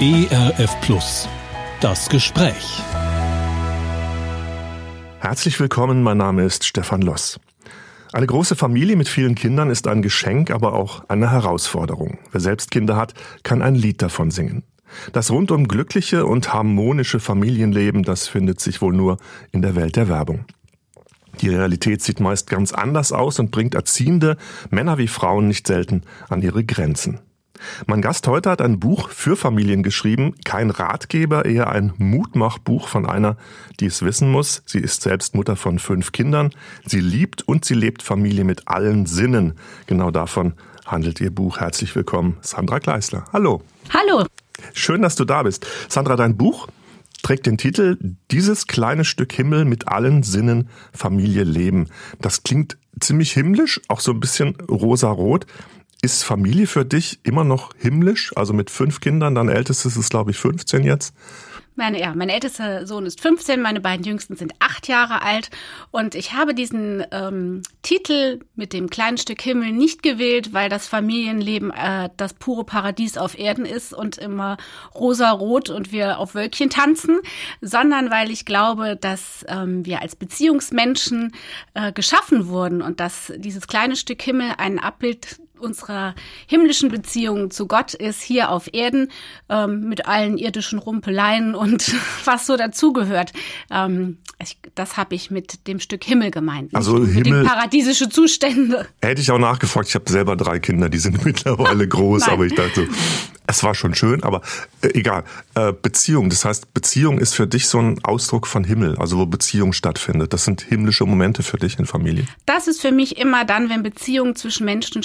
ERF Plus. Das Gespräch. Herzlich willkommen, mein Name ist Stefan Loss. Eine große Familie mit vielen Kindern ist ein Geschenk, aber auch eine Herausforderung. Wer selbst Kinder hat, kann ein Lied davon singen. Das rundum glückliche und harmonische Familienleben, das findet sich wohl nur in der Welt der Werbung. Die Realität sieht meist ganz anders aus und bringt Erziehende, Männer wie Frauen, nicht selten an ihre Grenzen. Mein Gast heute hat ein Buch für Familien geschrieben, kein Ratgeber, eher ein Mutmachbuch von einer, die es wissen muss. Sie ist selbst Mutter von fünf Kindern. Sie liebt und sie lebt Familie mit allen Sinnen. Genau davon handelt ihr Buch. Herzlich willkommen, Sandra Gleisler. Hallo. Hallo. Schön, dass du da bist. Sandra, dein Buch trägt den Titel Dieses kleine Stück Himmel mit allen Sinnen Familie leben. Das klingt ziemlich himmlisch, auch so ein bisschen rosarot. Ist Familie für dich immer noch himmlisch? Also mit fünf Kindern, dein ältestes ist, glaube ich, 15 jetzt. Meine, ja, mein ältester Sohn ist 15, meine beiden jüngsten sind acht Jahre alt und ich habe diesen ähm, Titel mit dem kleinen Stück Himmel nicht gewählt, weil das Familienleben äh, das pure Paradies auf Erden ist und immer rosa-rot und wir auf Wölkchen tanzen, sondern weil ich glaube, dass ähm, wir als Beziehungsmenschen äh, geschaffen wurden und dass dieses kleine Stück Himmel ein Abbild unserer himmlischen Beziehung zu Gott ist hier auf Erden ähm, mit allen irdischen Rumpeleien und was so dazugehört. Ähm, das habe ich mit dem Stück Himmel gemeint. Also Himmel, paradiesische Zustände. Hätte ich auch nachgefragt. Ich habe selber drei Kinder, die sind mittlerweile groß, aber ich dachte, es war schon schön, aber äh, egal. Äh, Beziehung, das heißt, Beziehung ist für dich so ein Ausdruck von Himmel, also wo Beziehung stattfindet. Das sind himmlische Momente für dich in Familie. Das ist für mich immer dann, wenn Beziehung zwischen Menschen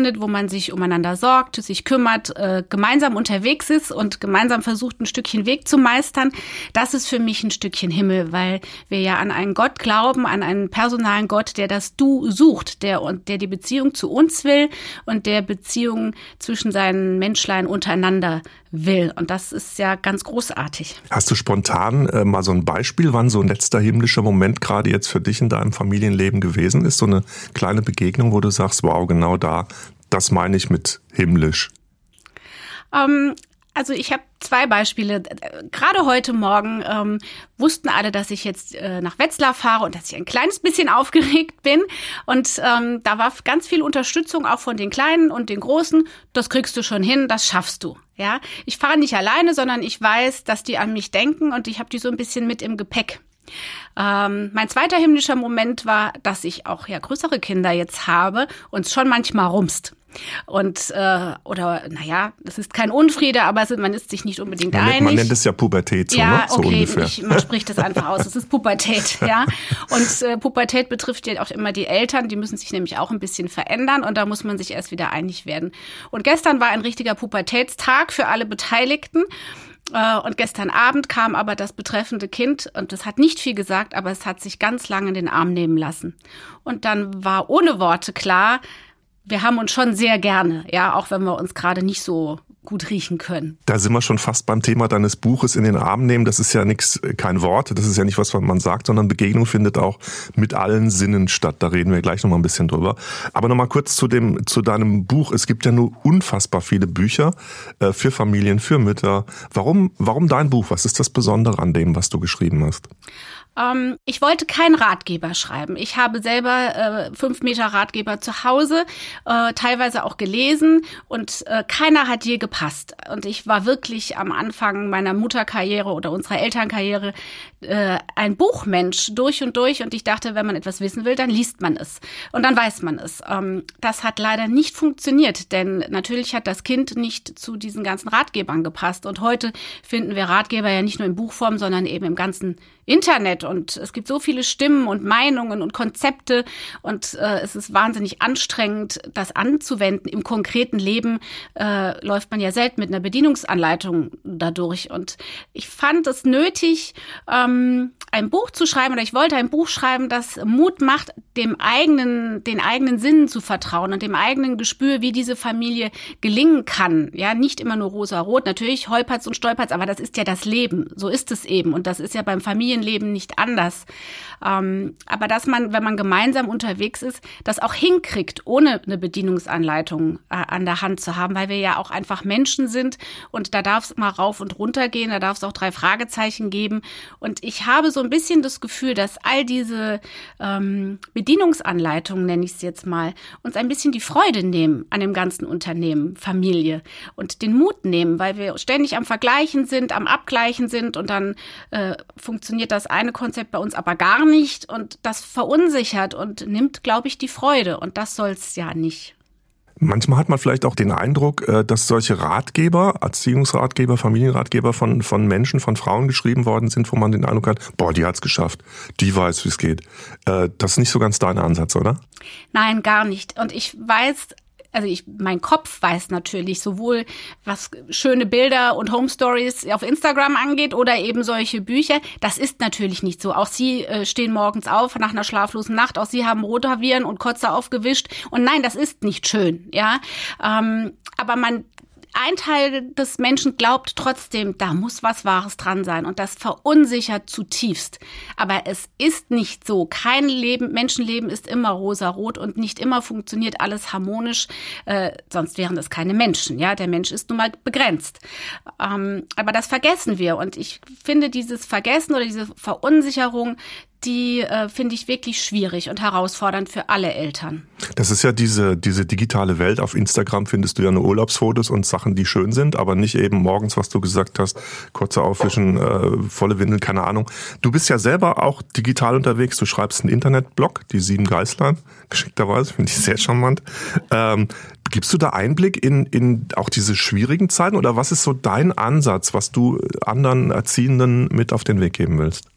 stattfindet, wo man sich umeinander sorgt, sich kümmert, äh, gemeinsam unterwegs ist und gemeinsam versucht, ein Stückchen Weg zu meistern. Das ist für mich ein Stückchen Himmel, weil wir ja an einen Gott glauben, an einen personalen Gott, der das Du sucht, der, der die Beziehung zu uns will und der Beziehung zwischen seinen Menschlein untereinander will. Und das ist ja ganz großartig. Hast du spontan äh, mal so ein Beispiel, wann so ein letzter himmlischer Moment gerade jetzt für dich in deinem Familienleben gewesen ist? So eine kleine Begegnung, wo du sagst, wow, genau da, das meine ich mit himmlisch. Ähm, also ich habe zwei Beispiele. Gerade heute Morgen ähm, wussten alle, dass ich jetzt äh, nach Wetzlar fahre und dass ich ein kleines bisschen aufgeregt bin. Und ähm, da war ganz viel Unterstützung auch von den Kleinen und den Großen. Das kriegst du schon hin, das schaffst du. Ja, ich fahre nicht alleine, sondern ich weiß, dass die an mich denken und ich habe die so ein bisschen mit im Gepäck. Ähm, mein zweiter himmlischer Moment war, dass ich auch ja größere Kinder jetzt habe und schon manchmal rumst. Und äh, oder naja, das ist kein Unfriede, aber es, man ist sich nicht unbedingt man einig. Nennt, man nennt es ja Pubertät, so, ja, ne? so okay, ungefähr. Ich, man spricht das einfach aus. Es ist Pubertät, ja. Und äh, Pubertät betrifft ja auch immer die Eltern, die müssen sich nämlich auch ein bisschen verändern und da muss man sich erst wieder einig werden. Und gestern war ein richtiger Pubertätstag für alle Beteiligten. Äh, und gestern Abend kam aber das betreffende Kind und das hat nicht viel gesagt, aber es hat sich ganz lange in den Arm nehmen lassen. Und dann war ohne Worte klar, wir haben uns schon sehr gerne, ja, auch wenn wir uns gerade nicht so gut riechen können. Da sind wir schon fast beim Thema deines Buches in den Arm nehmen. Das ist ja nichts, kein Wort. Das ist ja nicht was, man sagt, sondern Begegnung findet auch mit allen Sinnen statt. Da reden wir gleich noch mal ein bisschen drüber. Aber noch mal kurz zu dem, zu deinem Buch. Es gibt ja nur unfassbar viele Bücher äh, für Familien, für Mütter. Warum, warum dein Buch? Was ist das Besondere an dem, was du geschrieben hast? Ähm, ich wollte keinen Ratgeber schreiben. Ich habe selber äh, fünf Meter Ratgeber zu Hause, äh, teilweise auch gelesen und äh, keiner hat je gepasst. Und ich war wirklich am Anfang meiner Mutterkarriere oder unserer Elternkarriere äh, ein Buchmensch durch und durch. Und ich dachte, wenn man etwas wissen will, dann liest man es und dann weiß man es. Ähm, das hat leider nicht funktioniert, denn natürlich hat das Kind nicht zu diesen ganzen Ratgebern gepasst. Und heute finden wir Ratgeber ja nicht nur in Buchform, sondern eben im ganzen Internet und es gibt so viele Stimmen und Meinungen und Konzepte und äh, es ist wahnsinnig anstrengend, das anzuwenden. Im konkreten Leben äh, läuft man ja selten mit einer Bedienungsanleitung dadurch und ich fand es nötig, ähm, ein Buch zu schreiben oder ich wollte ein Buch schreiben, das Mut macht, dem eigenen, den eigenen Sinnen zu vertrauen und dem eigenen Gespür, wie diese Familie gelingen kann. Ja, nicht immer nur rosa-rot, natürlich holpert's und stolpert's, aber das ist ja das Leben. So ist es eben und das ist ja beim Familien Familienleben nicht nicht anders. Ähm, aber dass man, wenn man gemeinsam unterwegs ist, das auch hinkriegt, ohne eine Bedienungsanleitung äh, an der Hand zu haben, weil wir ja auch einfach Menschen sind und da darf es mal rauf und runter gehen, da darf es auch drei Fragezeichen geben. Und ich habe so ein bisschen das Gefühl, dass all diese ähm, Bedienungsanleitungen, nenne ich es jetzt mal, uns ein bisschen die Freude nehmen an dem ganzen Unternehmen, Familie und den Mut nehmen, weil wir ständig am Vergleichen sind, am Abgleichen sind und dann äh, funktioniert das eine Konzept bei uns aber gar nicht und das verunsichert und nimmt, glaube ich, die Freude und das soll es ja nicht. Manchmal hat man vielleicht auch den Eindruck, äh, dass solche Ratgeber, Erziehungsratgeber, Familienratgeber von, von Menschen, von Frauen geschrieben worden sind, wo man den Eindruck hat, boah, die hat's geschafft, die weiß, wie es geht. Äh, das ist nicht so ganz dein Ansatz, oder? Nein, gar nicht. Und ich weiß also ich, mein Kopf weiß natürlich sowohl, was schöne Bilder und Home Stories auf Instagram angeht oder eben solche Bücher. Das ist natürlich nicht so. Auch sie äh, stehen morgens auf nach einer schlaflosen Nacht. Auch sie haben Rotaviren und Kotze aufgewischt. Und nein, das ist nicht schön, ja. Ähm, aber man ein Teil des Menschen glaubt trotzdem, da muss was Wahres dran sein und das verunsichert zutiefst. Aber es ist nicht so. Kein Leben, Menschenleben ist immer rosarot und nicht immer funktioniert alles harmonisch. Äh, sonst wären das keine Menschen. Ja, der Mensch ist nun mal begrenzt. Ähm, aber das vergessen wir und ich finde dieses Vergessen oder diese Verunsicherung, die äh, finde ich wirklich schwierig und herausfordernd für alle Eltern. Das ist ja diese, diese digitale Welt. Auf Instagram findest du ja nur Urlaubsfotos und Sachen, die schön sind, aber nicht eben morgens, was du gesagt hast, kurze Aufwischen, äh, volle Windeln, keine Ahnung. Du bist ja selber auch digital unterwegs. Du schreibst einen Internetblog, die sieben Geißlein, geschickterweise, finde ich sehr charmant. Ähm, Gibst du da Einblick in, in auch diese schwierigen Zeiten oder was ist so dein Ansatz, was du anderen Erziehenden mit auf den Weg geben willst?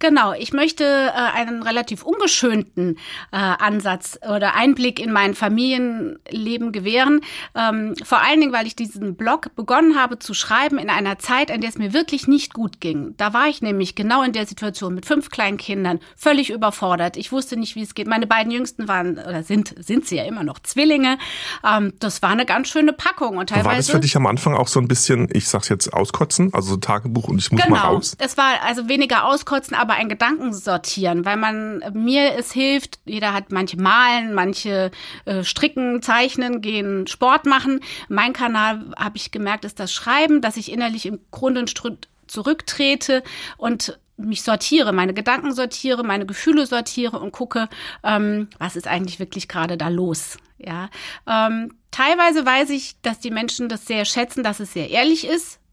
Genau, ich möchte äh, einen relativ ungeschönten äh, Ansatz oder Einblick in mein Familienleben gewähren. Ähm, vor allen Dingen, weil ich diesen Blog begonnen habe zu schreiben in einer Zeit, in der es mir wirklich nicht gut ging. Da war ich nämlich genau in der Situation mit fünf kleinen Kindern, völlig überfordert. Ich wusste nicht, wie es geht. Meine beiden Jüngsten waren oder sind sind sie ja immer noch Zwillinge. Ähm, das war eine ganz schöne Packung und teilweise. War das für dich am Anfang auch so ein bisschen, ich sag's jetzt auskotzen, also so Tagebuch und ich muss genau, mal raus? Genau, es war also weniger auskotzen, aber aber ein Gedanken sortieren, weil man mir es hilft, jeder hat manche malen, manche äh, stricken, zeichnen, gehen Sport machen. Mein Kanal, habe ich gemerkt, ist das Schreiben, dass ich innerlich im Grunde zurücktrete und mich sortiere, meine Gedanken sortiere, meine Gefühle sortiere und gucke, ähm, was ist eigentlich wirklich gerade da los. Ja, ähm, teilweise weiß ich, dass die Menschen das sehr schätzen, dass es sehr ehrlich ist, äh,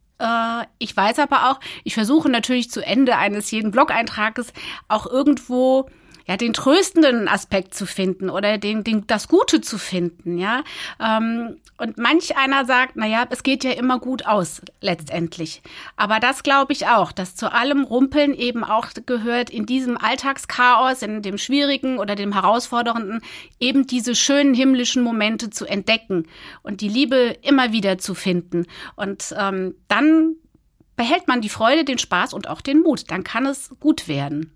ich weiß aber auch, ich versuche natürlich zu Ende eines jeden Blog-Eintrages auch irgendwo ja den tröstenden Aspekt zu finden oder den, den das Gute zu finden, ja. Ähm, und manch einer sagt, na ja, es geht ja immer gut aus letztendlich. Aber das glaube ich auch, dass zu allem Rumpeln eben auch gehört in diesem Alltagschaos, in dem schwierigen oder dem herausfordernden eben diese schönen himmlischen Momente zu entdecken und die Liebe immer wieder zu finden und ähm, dann behält man die Freude, den Spaß und auch den Mut. Dann kann es gut werden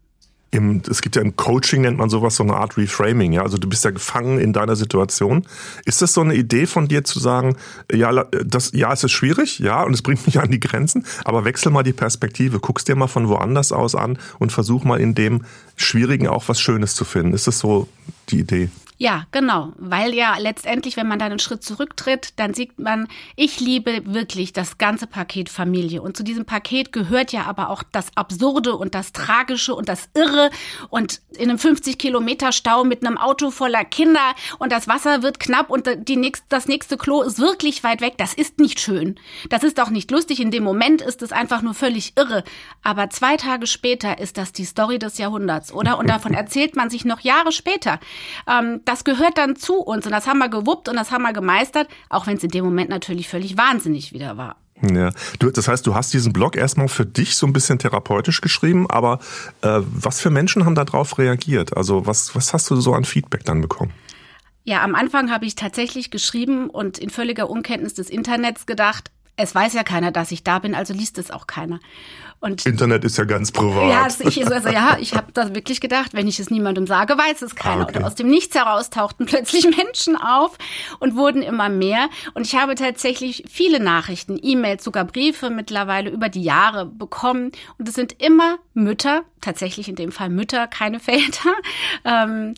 im, es gibt ja im Coaching nennt man sowas so eine Art Reframing, ja. Also du bist ja gefangen in deiner Situation. Ist das so eine Idee von dir zu sagen, ja, das, ja, es ist schwierig, ja, und es bringt mich an die Grenzen, aber wechsel mal die Perspektive, guckst dir mal von woanders aus an und versuch mal in dem Schwierigen auch was Schönes zu finden. Ist das so die Idee? Ja, genau, weil ja letztendlich, wenn man dann einen Schritt zurücktritt, dann sieht man, ich liebe wirklich das ganze Paket Familie. Und zu diesem Paket gehört ja aber auch das Absurde und das Tragische und das Irre und in einem 50 Kilometer Stau mit einem Auto voller Kinder und das Wasser wird knapp und die nächst, das nächste Klo ist wirklich weit weg. Das ist nicht schön. Das ist auch nicht lustig. In dem Moment ist es einfach nur völlig irre. Aber zwei Tage später ist das die Story des Jahrhunderts, oder? Und davon erzählt man sich noch Jahre später. Ähm, das gehört dann zu uns und das haben wir gewuppt und das haben wir gemeistert, auch wenn es in dem Moment natürlich völlig wahnsinnig wieder war. Ja, du, das heißt, du hast diesen Blog erstmal für dich so ein bisschen therapeutisch geschrieben, aber äh, was für Menschen haben da drauf reagiert? Also was, was hast du so an Feedback dann bekommen? Ja, am Anfang habe ich tatsächlich geschrieben und in völliger Unkenntnis des Internets gedacht, es weiß ja keiner, dass ich da bin, also liest es auch keiner. Und Internet ist ja ganz privat. Ja, also ich, also, ja, ich habe da wirklich gedacht, wenn ich es niemandem sage, weiß es keiner. Ah, okay. Und aus dem Nichts heraus tauchten plötzlich Menschen auf und wurden immer mehr. Und ich habe tatsächlich viele Nachrichten, E-Mails, sogar Briefe mittlerweile über die Jahre bekommen. Und es sind immer Mütter, tatsächlich in dem Fall Mütter, keine Väter, ähm,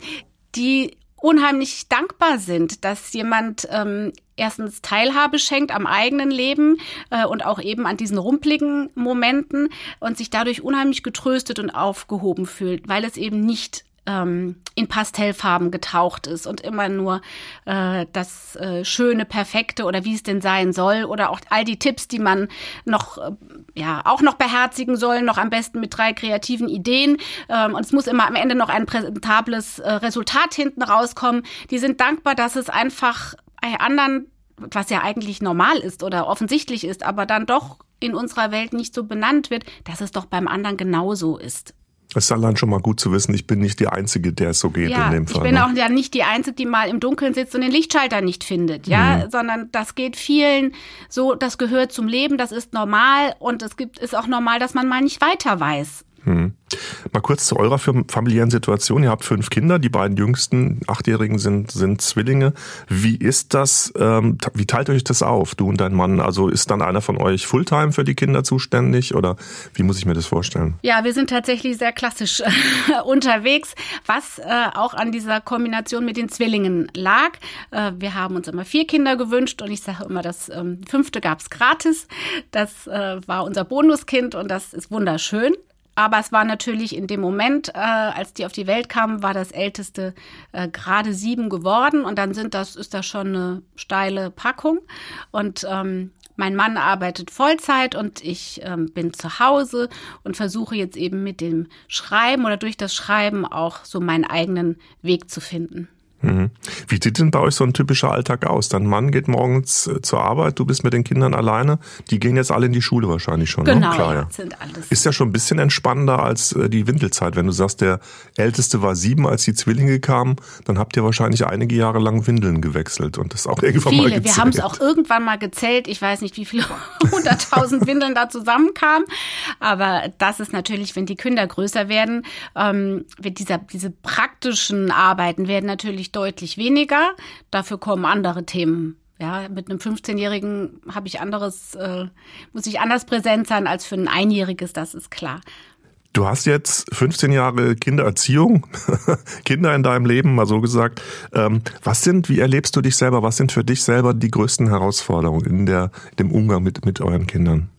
die unheimlich dankbar sind, dass jemand ähm, erstens Teilhabe schenkt am eigenen Leben äh, und auch eben an diesen rumpligen Momenten und sich dadurch unheimlich getröstet und aufgehoben fühlt, weil es eben nicht ähm, in Pastellfarben getaucht ist und immer nur äh, das äh, schöne, perfekte oder wie es denn sein soll oder auch all die Tipps, die man noch äh, ja auch noch beherzigen soll, noch am besten mit drei kreativen Ideen ähm, und es muss immer am Ende noch ein präsentables äh, Resultat hinten rauskommen. Die sind dankbar, dass es einfach bei anderen, was ja eigentlich normal ist oder offensichtlich ist, aber dann doch in unserer Welt nicht so benannt wird, dass es doch beim anderen genauso ist. Es ist allein schon mal gut zu wissen, ich bin nicht die Einzige, der es so geht ja, in dem Fall. Ich bin ne? auch ja nicht die Einzige, die mal im Dunkeln sitzt und den Lichtschalter nicht findet, ja, mhm. sondern das geht vielen so, das gehört zum Leben, das ist normal und es gibt, ist auch normal, dass man mal nicht weiter weiß. Hm. Mal kurz zu eurer familiären Situation. Ihr habt fünf Kinder, die beiden jüngsten Achtjährigen sind, sind Zwillinge. Wie ist das, ähm, wie teilt euch das auf, du und dein Mann? Also ist dann einer von euch Fulltime für die Kinder zuständig oder wie muss ich mir das vorstellen? Ja, wir sind tatsächlich sehr klassisch äh, unterwegs, was äh, auch an dieser Kombination mit den Zwillingen lag. Äh, wir haben uns immer vier Kinder gewünscht und ich sage immer, das ähm, fünfte gab's gratis. Das äh, war unser Bonuskind und das ist wunderschön. Aber es war natürlich in dem Moment, äh, als die auf die Welt kamen, war das älteste äh, gerade sieben geworden und dann sind das ist das schon eine steile Packung und ähm, mein Mann arbeitet Vollzeit und ich ähm, bin zu Hause und versuche jetzt eben mit dem Schreiben oder durch das Schreiben auch so meinen eigenen Weg zu finden. Mhm. Wie sieht denn bei euch so ein typischer Alltag aus? Dein Mann geht morgens äh, zur Arbeit, du bist mit den Kindern alleine. Die gehen jetzt alle in die Schule wahrscheinlich schon. Ne? Genau, ne? Klar, ja. sind alles. Ist ja schon ein bisschen entspannender als äh, die Windelzeit. Wenn du sagst, der Älteste war sieben, als die Zwillinge kamen, dann habt ihr wahrscheinlich einige Jahre lang Windeln gewechselt und das auch irgendwann viele. mal gezählt. Wir haben es auch irgendwann mal gezählt. Ich weiß nicht, wie viele hunderttausend Windeln da zusammenkamen. Aber das ist natürlich, wenn die Kinder größer werden, ähm, wird dieser, diese praktischen Arbeiten werden natürlich deutlich weniger. Dafür kommen andere Themen. Ja, mit einem 15-Jährigen habe ich anderes, äh, muss ich anders präsent sein als für ein Einjähriges, das ist klar. Du hast jetzt 15 Jahre Kindererziehung, Kinder in deinem Leben, mal so gesagt. Ähm, was sind, wie erlebst du dich selber? Was sind für dich selber die größten Herausforderungen in der, dem Umgang mit, mit euren Kindern?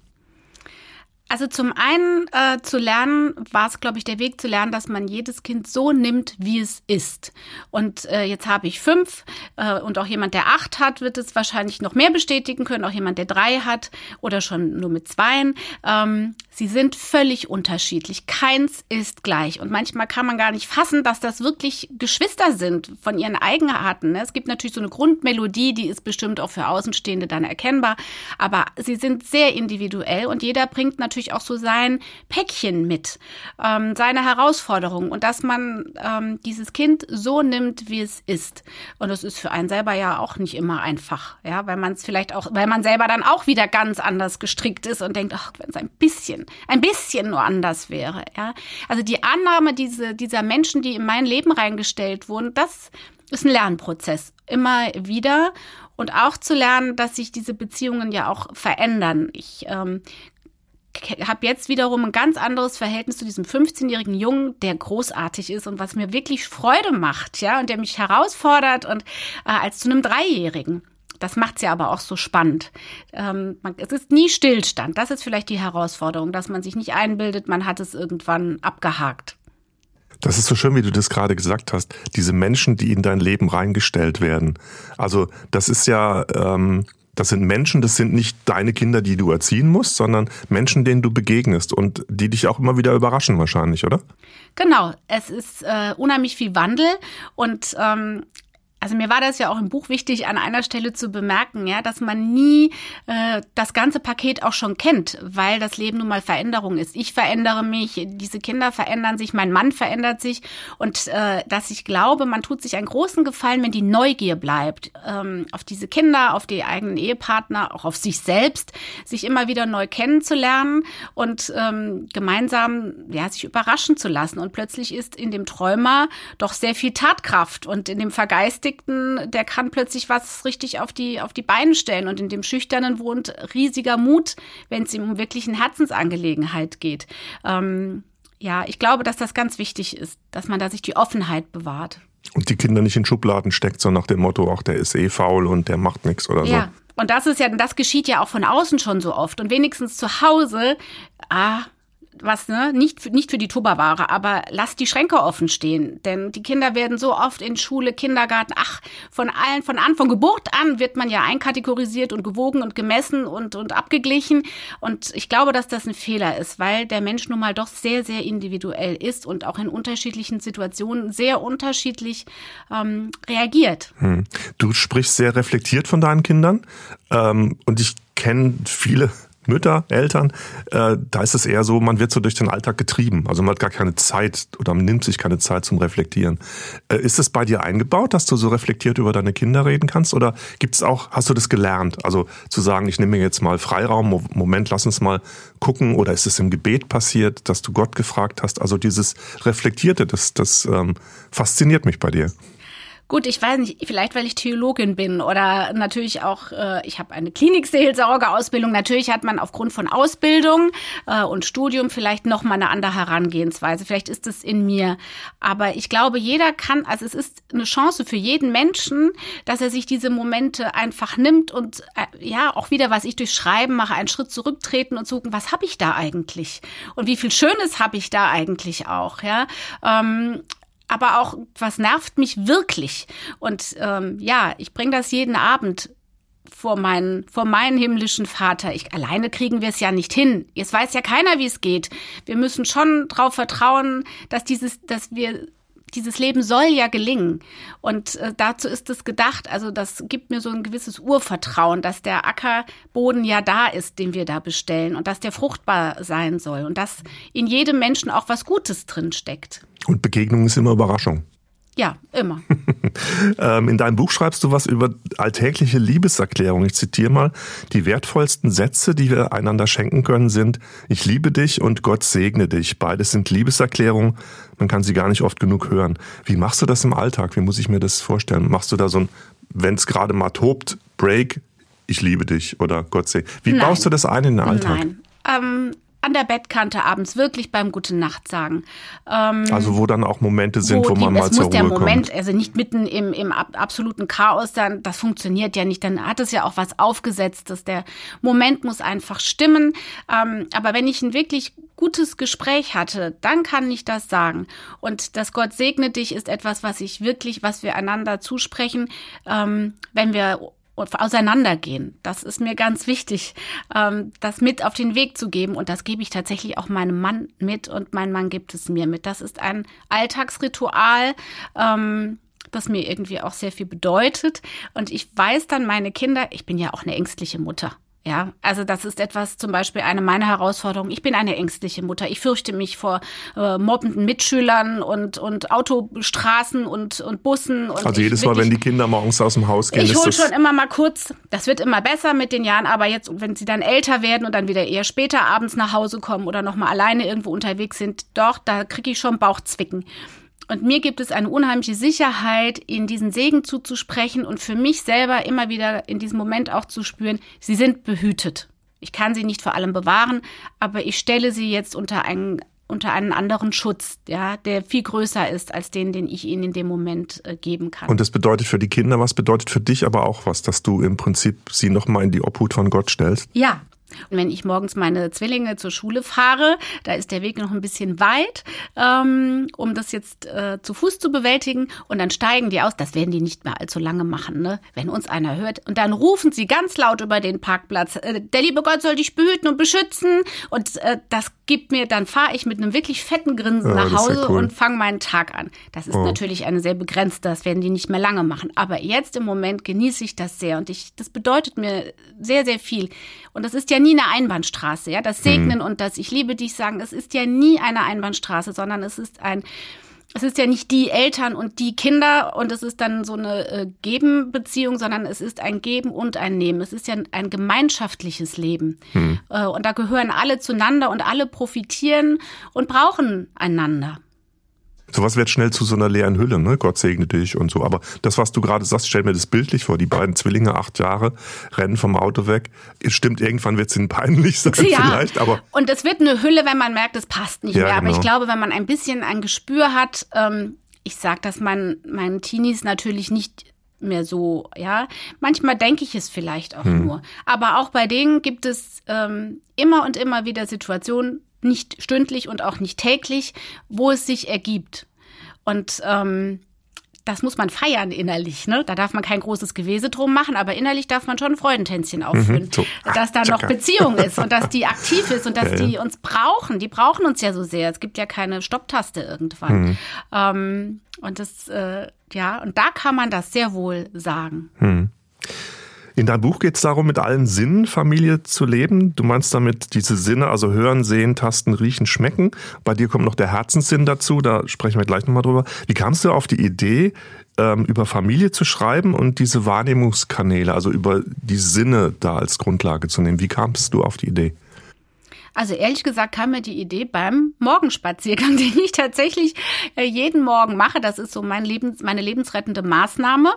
Also zum einen äh, zu lernen, war es, glaube ich, der Weg zu lernen, dass man jedes Kind so nimmt, wie es ist. Und äh, jetzt habe ich fünf äh, und auch jemand, der acht hat, wird es wahrscheinlich noch mehr bestätigen können. Auch jemand, der drei hat oder schon nur mit zweien. Ähm, sie sind völlig unterschiedlich. Keins ist gleich. Und manchmal kann man gar nicht fassen, dass das wirklich Geschwister sind von ihren Eigenarten. Ne? Es gibt natürlich so eine Grundmelodie, die ist bestimmt auch für Außenstehende dann erkennbar. Aber sie sind sehr individuell und jeder bringt natürlich natürlich auch so sein Päckchen mit, ähm, seine Herausforderungen und dass man ähm, dieses Kind so nimmt, wie es ist. Und das ist für einen selber ja auch nicht immer einfach, ja, weil man es vielleicht auch, weil man selber dann auch wieder ganz anders gestrickt ist und denkt, ach, wenn es ein bisschen, ein bisschen nur anders wäre, ja. Also die Annahme diese, dieser Menschen, die in mein Leben reingestellt wurden, das ist ein Lernprozess. Immer wieder. Und auch zu lernen, dass sich diese Beziehungen ja auch verändern. Ich ähm, habe jetzt wiederum ein ganz anderes Verhältnis zu diesem 15-jährigen Jungen, der großartig ist und was mir wirklich Freude macht, ja, und der mich herausfordert und äh, als zu einem Dreijährigen. Das macht's ja aber auch so spannend. Ähm, man, es ist nie Stillstand. Das ist vielleicht die Herausforderung, dass man sich nicht einbildet, man hat es irgendwann abgehakt. Das ist so schön, wie du das gerade gesagt hast. Diese Menschen, die in dein Leben reingestellt werden. Also das ist ja ähm, das sind Menschen, das sind nicht deine Kinder, die du erziehen musst, sondern Menschen, denen du begegnest und die dich auch immer wieder überraschen wahrscheinlich, oder? Genau, es ist äh, unheimlich viel Wandel und ähm, also mir war das ja auch im Buch wichtig, an einer Stelle zu bemerken, ja, dass man nie äh, das ganze Paket auch schon kennt, weil das Leben nun mal Veränderung ist. Ich verändere mich, diese Kinder verändern sich, mein Mann verändert sich und äh, dass ich glaube, man tut sich einen großen Gefallen, wenn die Neugier bleibt ähm, auf diese Kinder, auf die eigenen Ehepartner, auch auf sich selbst, sich immer wieder neu kennenzulernen und ähm, gemeinsam ja sich überraschen zu lassen. Und plötzlich ist in dem Träumer doch sehr viel Tatkraft und in dem Vergeistigten Beschäftigten, der kann plötzlich was richtig auf die, auf die Beine stellen. Und in dem Schüchternen wohnt riesiger Mut, wenn es ihm um wirklich eine Herzensangelegenheit geht. Ähm, ja, ich glaube, dass das ganz wichtig ist, dass man da sich die Offenheit bewahrt. Und die Kinder nicht in Schubladen steckt, so nach dem Motto, ach, der ist eh faul und der macht nichts oder so. Ja, und das ist ja, das geschieht ja auch von außen schon so oft. Und wenigstens zu Hause, ah, was, ne, nicht, nicht für die Tupperware, aber lasst die Schränke offen stehen. Denn die Kinder werden so oft in Schule, Kindergarten, ach, von allen, von an, von Geburt an wird man ja einkategorisiert und gewogen und gemessen und, und abgeglichen. Und ich glaube, dass das ein Fehler ist, weil der Mensch nun mal doch sehr, sehr individuell ist und auch in unterschiedlichen Situationen sehr unterschiedlich ähm, reagiert. Hm. Du sprichst sehr reflektiert von deinen Kindern ähm, und ich kenne viele Mütter, Eltern, äh, da ist es eher so, man wird so durch den Alltag getrieben. Also man hat gar keine Zeit oder man nimmt sich keine Zeit zum Reflektieren. Äh, ist es bei dir eingebaut, dass du so reflektiert über deine Kinder reden kannst? Oder gibt es auch, hast du das gelernt? Also zu sagen, ich nehme mir jetzt mal Freiraum, Moment, lass uns mal gucken. Oder ist es im Gebet passiert, dass du Gott gefragt hast? Also dieses Reflektierte, das, das ähm, fasziniert mich bei dir. Gut, ich weiß nicht, vielleicht weil ich Theologin bin oder natürlich auch, äh, ich habe eine Klinikseelsorgeausbildung. Natürlich hat man aufgrund von Ausbildung äh, und Studium vielleicht noch mal eine andere Herangehensweise. Vielleicht ist es in mir. Aber ich glaube, jeder kann, also es ist eine Chance für jeden Menschen, dass er sich diese Momente einfach nimmt und äh, ja, auch wieder, was ich durch Schreiben mache, einen Schritt zurücktreten und suchen, was habe ich da eigentlich? Und wie viel Schönes habe ich da eigentlich auch, ja? Ähm, aber auch, was nervt mich wirklich? Und ähm, ja, ich bringe das jeden Abend vor meinen, vor meinen himmlischen Vater. Ich, alleine kriegen wir es ja nicht hin. Jetzt weiß ja keiner, wie es geht. Wir müssen schon darauf vertrauen, dass dieses, dass wir dieses Leben soll ja gelingen. Und äh, dazu ist es gedacht. Also das gibt mir so ein gewisses Urvertrauen, dass der Ackerboden ja da ist, den wir da bestellen und dass der fruchtbar sein soll und dass in jedem Menschen auch was Gutes drin steckt. Und Begegnung ist immer Überraschung. Ja, immer. Ähm, in deinem Buch schreibst du was über alltägliche Liebeserklärung. Ich zitiere mal, die wertvollsten Sätze, die wir einander schenken können, sind, ich liebe dich und Gott segne dich. Beides sind Liebeserklärungen. Man kann sie gar nicht oft genug hören. Wie machst du das im Alltag? Wie muss ich mir das vorstellen? Machst du da so ein, wenn es gerade mal tobt, Break, ich liebe dich oder Gott segne? Wie Nein. baust du das ein in den Alltag? Nein. Ähm, an der Bettkante abends wirklich beim Gute Nacht sagen. Ähm, also wo dann auch Momente sind, wo, wo man die, mal zur Ruhe kommt. Es muss der Moment, kommt. also nicht mitten im, im absoluten Chaos, dann das funktioniert ja nicht. Dann hat es ja auch was aufgesetztes. Der Moment muss einfach stimmen. Ähm, aber wenn ich ein wirklich gutes Gespräch hatte, dann kann ich das sagen. Und das Gott segne dich ist etwas, was ich wirklich, was wir einander zusprechen, ähm, wenn wir auseinandergehen. Das ist mir ganz wichtig, ähm, das mit auf den Weg zu geben. Und das gebe ich tatsächlich auch meinem Mann mit und mein Mann gibt es mir mit. Das ist ein Alltagsritual. Ähm, das mir irgendwie auch sehr viel bedeutet. Und ich weiß dann meine Kinder, ich bin ja auch eine ängstliche Mutter. Ja, also das ist etwas zum Beispiel eine meiner Herausforderungen. Ich bin eine ängstliche Mutter. Ich fürchte mich vor äh, mobbenden Mitschülern und, und Autostraßen und, und Bussen. Und also jedes Mal, wenn die Kinder morgens aus dem Haus gehen. Ich hole schon immer mal kurz, das wird immer besser mit den Jahren, aber jetzt, wenn sie dann älter werden und dann wieder eher später abends nach Hause kommen oder nochmal alleine irgendwo unterwegs sind, doch, da kriege ich schon Bauchzwicken. Und mir gibt es eine unheimliche Sicherheit, ihnen diesen Segen zuzusprechen und für mich selber immer wieder in diesem Moment auch zu spüren, sie sind behütet. Ich kann sie nicht vor allem bewahren, aber ich stelle sie jetzt unter einen, unter einen anderen Schutz, ja, der viel größer ist als den, den ich ihnen in dem Moment äh, geben kann. Und das bedeutet für die Kinder was, bedeutet für dich aber auch was, dass du im Prinzip sie nochmal in die Obhut von Gott stellst? Ja, Und wenn ich morgens meine Zwillinge zur Schule fahre, da ist der Weg noch ein bisschen weit, ähm, um das jetzt äh, zu Fuß zu bewältigen. Und dann steigen die aus. Das werden die nicht mehr allzu lange machen, ne? wenn uns einer hört. Und dann rufen sie ganz laut über den Parkplatz, äh, der liebe Gott soll dich behüten und beschützen. Und äh, das gibt mir, dann fahre ich mit einem wirklich fetten Grinsen ja, nach Hause cool. und fange meinen Tag an. Das ist oh. natürlich eine sehr begrenzte, das werden die nicht mehr lange machen. Aber jetzt im Moment genieße ich das sehr und ich, das bedeutet mir sehr, sehr viel. Und das ist ja nie eine Einbahnstraße, ja. Das Segnen mhm. und das Ich liebe dich sagen, es ist ja nie eine Einbahnstraße, sondern es ist ein, es ist ja nicht die Eltern und die Kinder und es ist dann so eine äh, Geben-Beziehung, sondern es ist ein Geben und ein Nehmen. Es ist ja ein gemeinschaftliches Leben. Hm. Äh, und da gehören alle zueinander und alle profitieren und brauchen einander. Sowas wird schnell zu so einer leeren Hülle, ne? Gott segne dich und so. Aber das, was du gerade sagst, stell mir das bildlich vor. Die beiden Zwillinge, acht Jahre, rennen vom Auto weg. Stimmt, irgendwann wird es ihnen peinlich sein ja. vielleicht, aber. Und es wird eine Hülle, wenn man merkt, es passt nicht ja, mehr. Aber genau. ich glaube, wenn man ein bisschen ein Gespür hat, ähm, ich sag das meinen, meinen Teenies natürlich nicht mehr so, ja. Manchmal denke ich es vielleicht auch hm. nur. Aber auch bei denen gibt es ähm, immer und immer wieder Situationen, nicht stündlich und auch nicht täglich, wo es sich ergibt. Und ähm, das muss man feiern innerlich. Ne? Da darf man kein großes Gewese drum machen, aber innerlich darf man schon ein Freudentänzchen aufführen. Mhm, so. Dass da noch Beziehung ist und dass die aktiv ist und dass ja, ja. die uns brauchen. Die brauchen uns ja so sehr. Es gibt ja keine Stopptaste irgendwann. Mhm. Ähm, und das, äh, ja, und da kann man das sehr wohl sagen. Mhm. In deinem Buch geht es darum, mit allen Sinnen Familie zu leben. Du meinst damit diese Sinne, also hören, sehen, tasten, riechen, schmecken. Bei dir kommt noch der Herzenssinn dazu, da sprechen wir gleich nochmal drüber. Wie kamst du auf die Idee, ähm, über Familie zu schreiben und diese Wahrnehmungskanäle, also über die Sinne da als Grundlage zu nehmen? Wie kamst du auf die Idee? Also ehrlich gesagt kam mir die Idee beim Morgenspaziergang, den ich tatsächlich äh, jeden Morgen mache. Das ist so mein Lebens, meine lebensrettende Maßnahme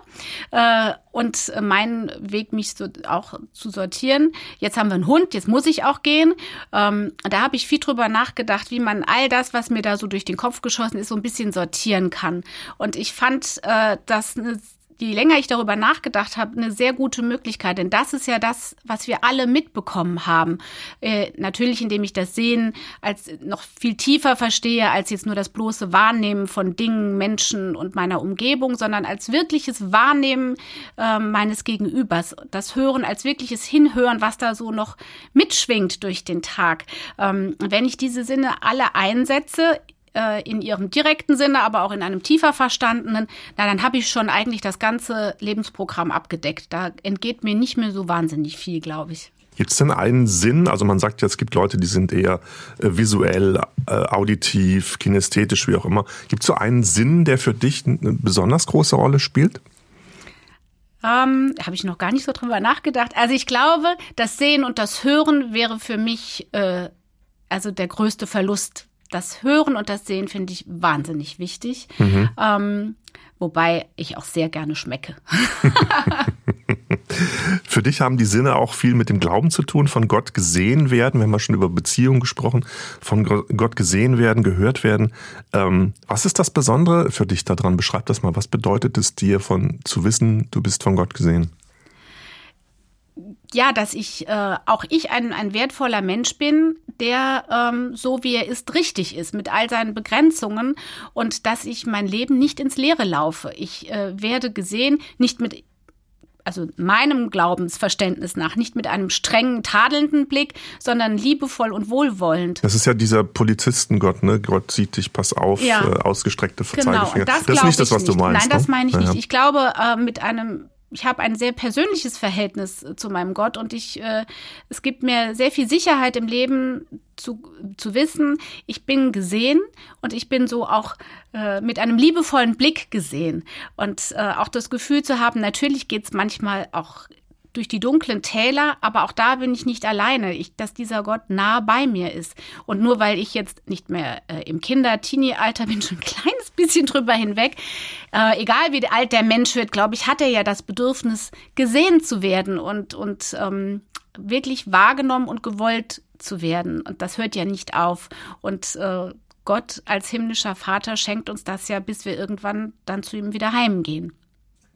äh, und mein Weg, mich so auch zu sortieren. Jetzt haben wir einen Hund, jetzt muss ich auch gehen. Ähm, da habe ich viel drüber nachgedacht, wie man all das, was mir da so durch den Kopf geschossen ist, so ein bisschen sortieren kann. Und ich fand äh, das eine je länger ich darüber nachgedacht habe, eine sehr gute Möglichkeit. Denn das ist ja das, was wir alle mitbekommen haben. Äh, natürlich, indem ich das Sehen als noch viel tiefer verstehe, als jetzt nur das bloße Wahrnehmen von Dingen, Menschen und meiner Umgebung, sondern als wirkliches Wahrnehmen äh, meines Gegenübers. Das Hören als wirkliches Hinhören, was da so noch mitschwingt durch den Tag. Ähm, wenn ich diese Sinne alle einsetze, äh, in ihrem direkten Sinne, aber auch in einem tiefer verstandenen, na, dann habe ich schon eigentlich das ganze Lebensprogramm abgedeckt. Da entgeht mir nicht mehr so wahnsinnig viel, glaube ich. Gibt es denn einen Sinn? Also man sagt ja, es gibt Leute, die sind eher äh, visuell, äh, auditiv, kinästhetisch, wie auch immer. Gibt es so einen Sinn, der für dich eine besonders große Rolle spielt? Ähm, Habe ich noch gar nicht so drüber nachgedacht. Also ich glaube, das Sehen und das Hören wäre für mich äh, also der größte Verlust das Hören und das Sehen finde ich wahnsinnig wichtig. Mhm. Ähm, wobei ich auch sehr gerne schmecke. Für dich haben die Sinne auch viel mit dem Glauben zu tun, von Gott gesehen werden. Wir haben ja schon über Beziehungen gesprochen, von Gott gesehen werden, gehört werden. Ähm, was ist das Besondere für dich daran? Beschreib das mal. Was bedeutet es dir, von zu wissen, du bist von Gott gesehen? Ja, dass ich äh, auch ich ein, ein wertvoller Mensch bin, der ähm, so wie er ist richtig ist mit all seinen Begrenzungen und dass ich mein Leben nicht ins Leere laufe. Ich äh, werde gesehen nicht mit also meinem Glaubensverständnis nach, nicht mit einem strengen, tadelnden Blick, sondern liebevoll und wohlwollend. Das ist ja dieser Polizistengott, ne? Gott sieht dich, pass auf, ja. äh, ausgestreckte Zeigefinger. Genau, das, das ist nicht das, was nicht. du meinst. Nein, das ne? meine ich ne? nicht. Ich glaube, äh, mit einem ich habe ein sehr persönliches Verhältnis äh, zu meinem Gott und ich, äh, es gibt mir sehr viel Sicherheit im Leben zu, zu wissen, ich bin gesehen und ich bin so auch äh, mit einem liebevollen Blick gesehen. Und äh, auch das Gefühl zu haben, natürlich geht es manchmal auch durch die dunklen Täler, aber auch da bin ich nicht alleine, ich, dass dieser Gott nah bei mir ist. Und nur weil ich jetzt nicht mehr äh, im Kinder-Teenie-Alter bin, schon ein kleines bisschen drüber hinweg, äh, egal wie alt der Mensch wird, glaube ich, hat er ja das Bedürfnis, gesehen zu werden und, und ähm, wirklich wahrgenommen und gewollt zu werden. Und das hört ja nicht auf. Und äh, Gott als himmlischer Vater schenkt uns das ja, bis wir irgendwann dann zu ihm wieder heimgehen.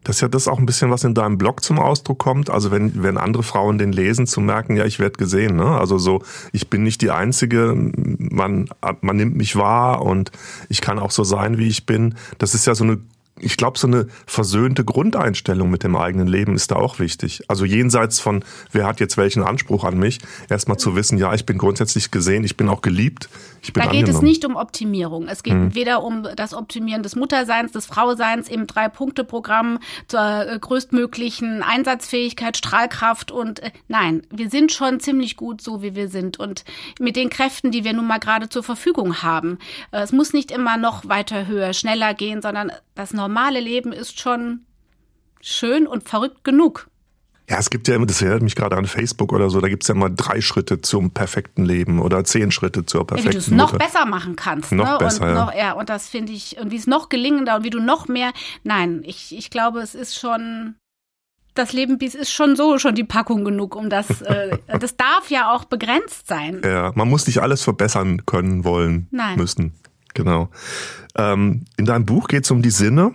Das ist ja das auch ein bisschen, was in deinem Blog zum Ausdruck kommt. Also wenn, wenn andere Frauen den lesen, zu merken, ja, ich werde gesehen. Ne? Also so, ich bin nicht die Einzige, man, man nimmt mich wahr und ich kann auch so sein, wie ich bin. Das ist ja so eine ich glaube, so eine versöhnte Grundeinstellung mit dem eigenen Leben ist da auch wichtig. Also jenseits von, wer hat jetzt welchen Anspruch an mich, erstmal zu wissen, ja, ich bin grundsätzlich gesehen, ich bin auch geliebt, ich bin Da geht es nicht um Optimierung. Es geht hm. weder um das Optimieren des Mutterseins, des Frauseins im Drei-Punkte-Programm zur äh, größtmöglichen Einsatzfähigkeit, Strahlkraft und äh, nein, wir sind schon ziemlich gut so, wie wir sind und mit den Kräften, die wir nun mal gerade zur Verfügung haben. Äh, es muss nicht immer noch weiter höher, schneller gehen, sondern das normale Leben ist schon schön und verrückt genug. Ja, es gibt ja immer, das erinnert mich gerade an Facebook oder so, da gibt es ja immer drei Schritte zum perfekten Leben oder zehn Schritte zur perfekten ja, Wie du es noch besser machen kannst. Noch ne? besser, und ja. Noch, ja. Und das finde ich, und wie es noch gelingender und wie du noch mehr, nein, ich, ich glaube, es ist schon, das Leben ist schon so schon die Packung genug, um das, äh, das darf ja auch begrenzt sein. Ja, man muss nicht alles verbessern können, wollen, Nein. müssen. Genau. Ähm, in deinem Buch geht es um die Sinne.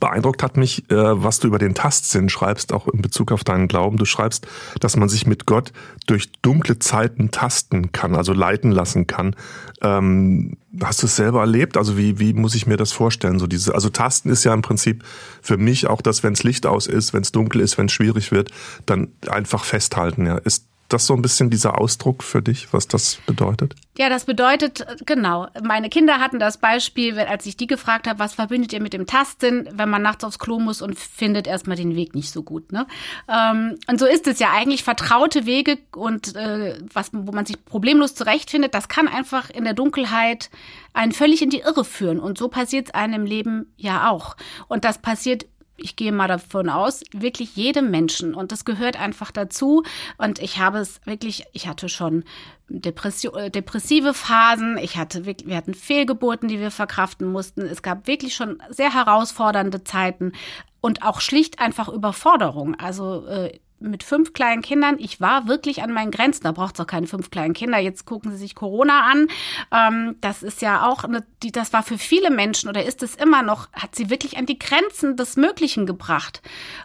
Beeindruckt hat mich, äh, was du über den Tastsinn schreibst, auch in Bezug auf deinen Glauben. Du schreibst, dass man sich mit Gott durch dunkle Zeiten tasten kann, also leiten lassen kann. Ähm, hast du es selber erlebt? Also wie, wie muss ich mir das vorstellen? So diese, also Tasten ist ja im Prinzip für mich auch das, wenn es Licht aus ist, wenn es dunkel ist, wenn es schwierig wird, dann einfach festhalten. Ja, ist das so ein bisschen dieser Ausdruck für dich, was das bedeutet? Ja, das bedeutet, genau. Meine Kinder hatten das Beispiel, als ich die gefragt habe, was verbindet ihr mit dem Tastsinn, wenn man nachts aufs Klo muss und findet erstmal den Weg nicht so gut. Ne? Ähm, und so ist es ja eigentlich vertraute Wege und äh, was, wo man sich problemlos zurechtfindet, das kann einfach in der Dunkelheit einen völlig in die Irre führen. Und so passiert es einem im Leben ja auch. Und das passiert ich gehe mal davon aus, wirklich jedem Menschen. Und das gehört einfach dazu. Und ich habe es wirklich, ich hatte schon Depression, äh, depressive Phasen. Ich hatte, wir hatten Fehlgeburten, die wir verkraften mussten. Es gab wirklich schon sehr herausfordernde Zeiten und auch schlicht einfach Überforderung. Also äh, mit fünf kleinen Kindern, ich war wirklich an meinen Grenzen. Da braucht es auch keine fünf kleinen Kinder. Jetzt gucken Sie sich Corona an. Ähm, das ist ja auch, eine, die, das war für viele Menschen oder ist es immer noch, hat sie wirklich an die Grenzen des Möglichen gebracht.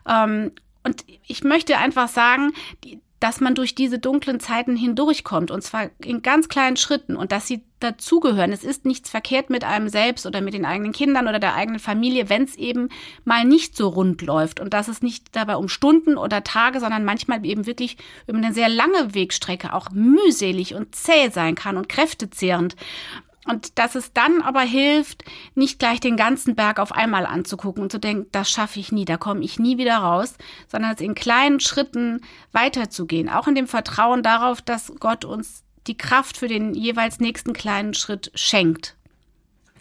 Ähm, und ich möchte einfach sagen, die, dass man durch diese dunklen Zeiten hindurchkommt und zwar in ganz kleinen Schritten und dass sie dazugehören. Es ist nichts verkehrt mit einem selbst oder mit den eigenen Kindern oder der eigenen Familie, wenn es eben mal nicht so rund läuft und dass es nicht dabei um Stunden oder Tage, sondern manchmal eben wirklich über eine sehr lange Wegstrecke auch mühselig und zäh sein kann und kräftezehrend. Und dass es dann aber hilft, nicht gleich den ganzen Berg auf einmal anzugucken und zu denken, das schaffe ich nie, da komme ich nie wieder raus, sondern es in kleinen Schritten weiterzugehen. Auch in dem Vertrauen darauf, dass Gott uns die Kraft für den jeweils nächsten kleinen Schritt schenkt.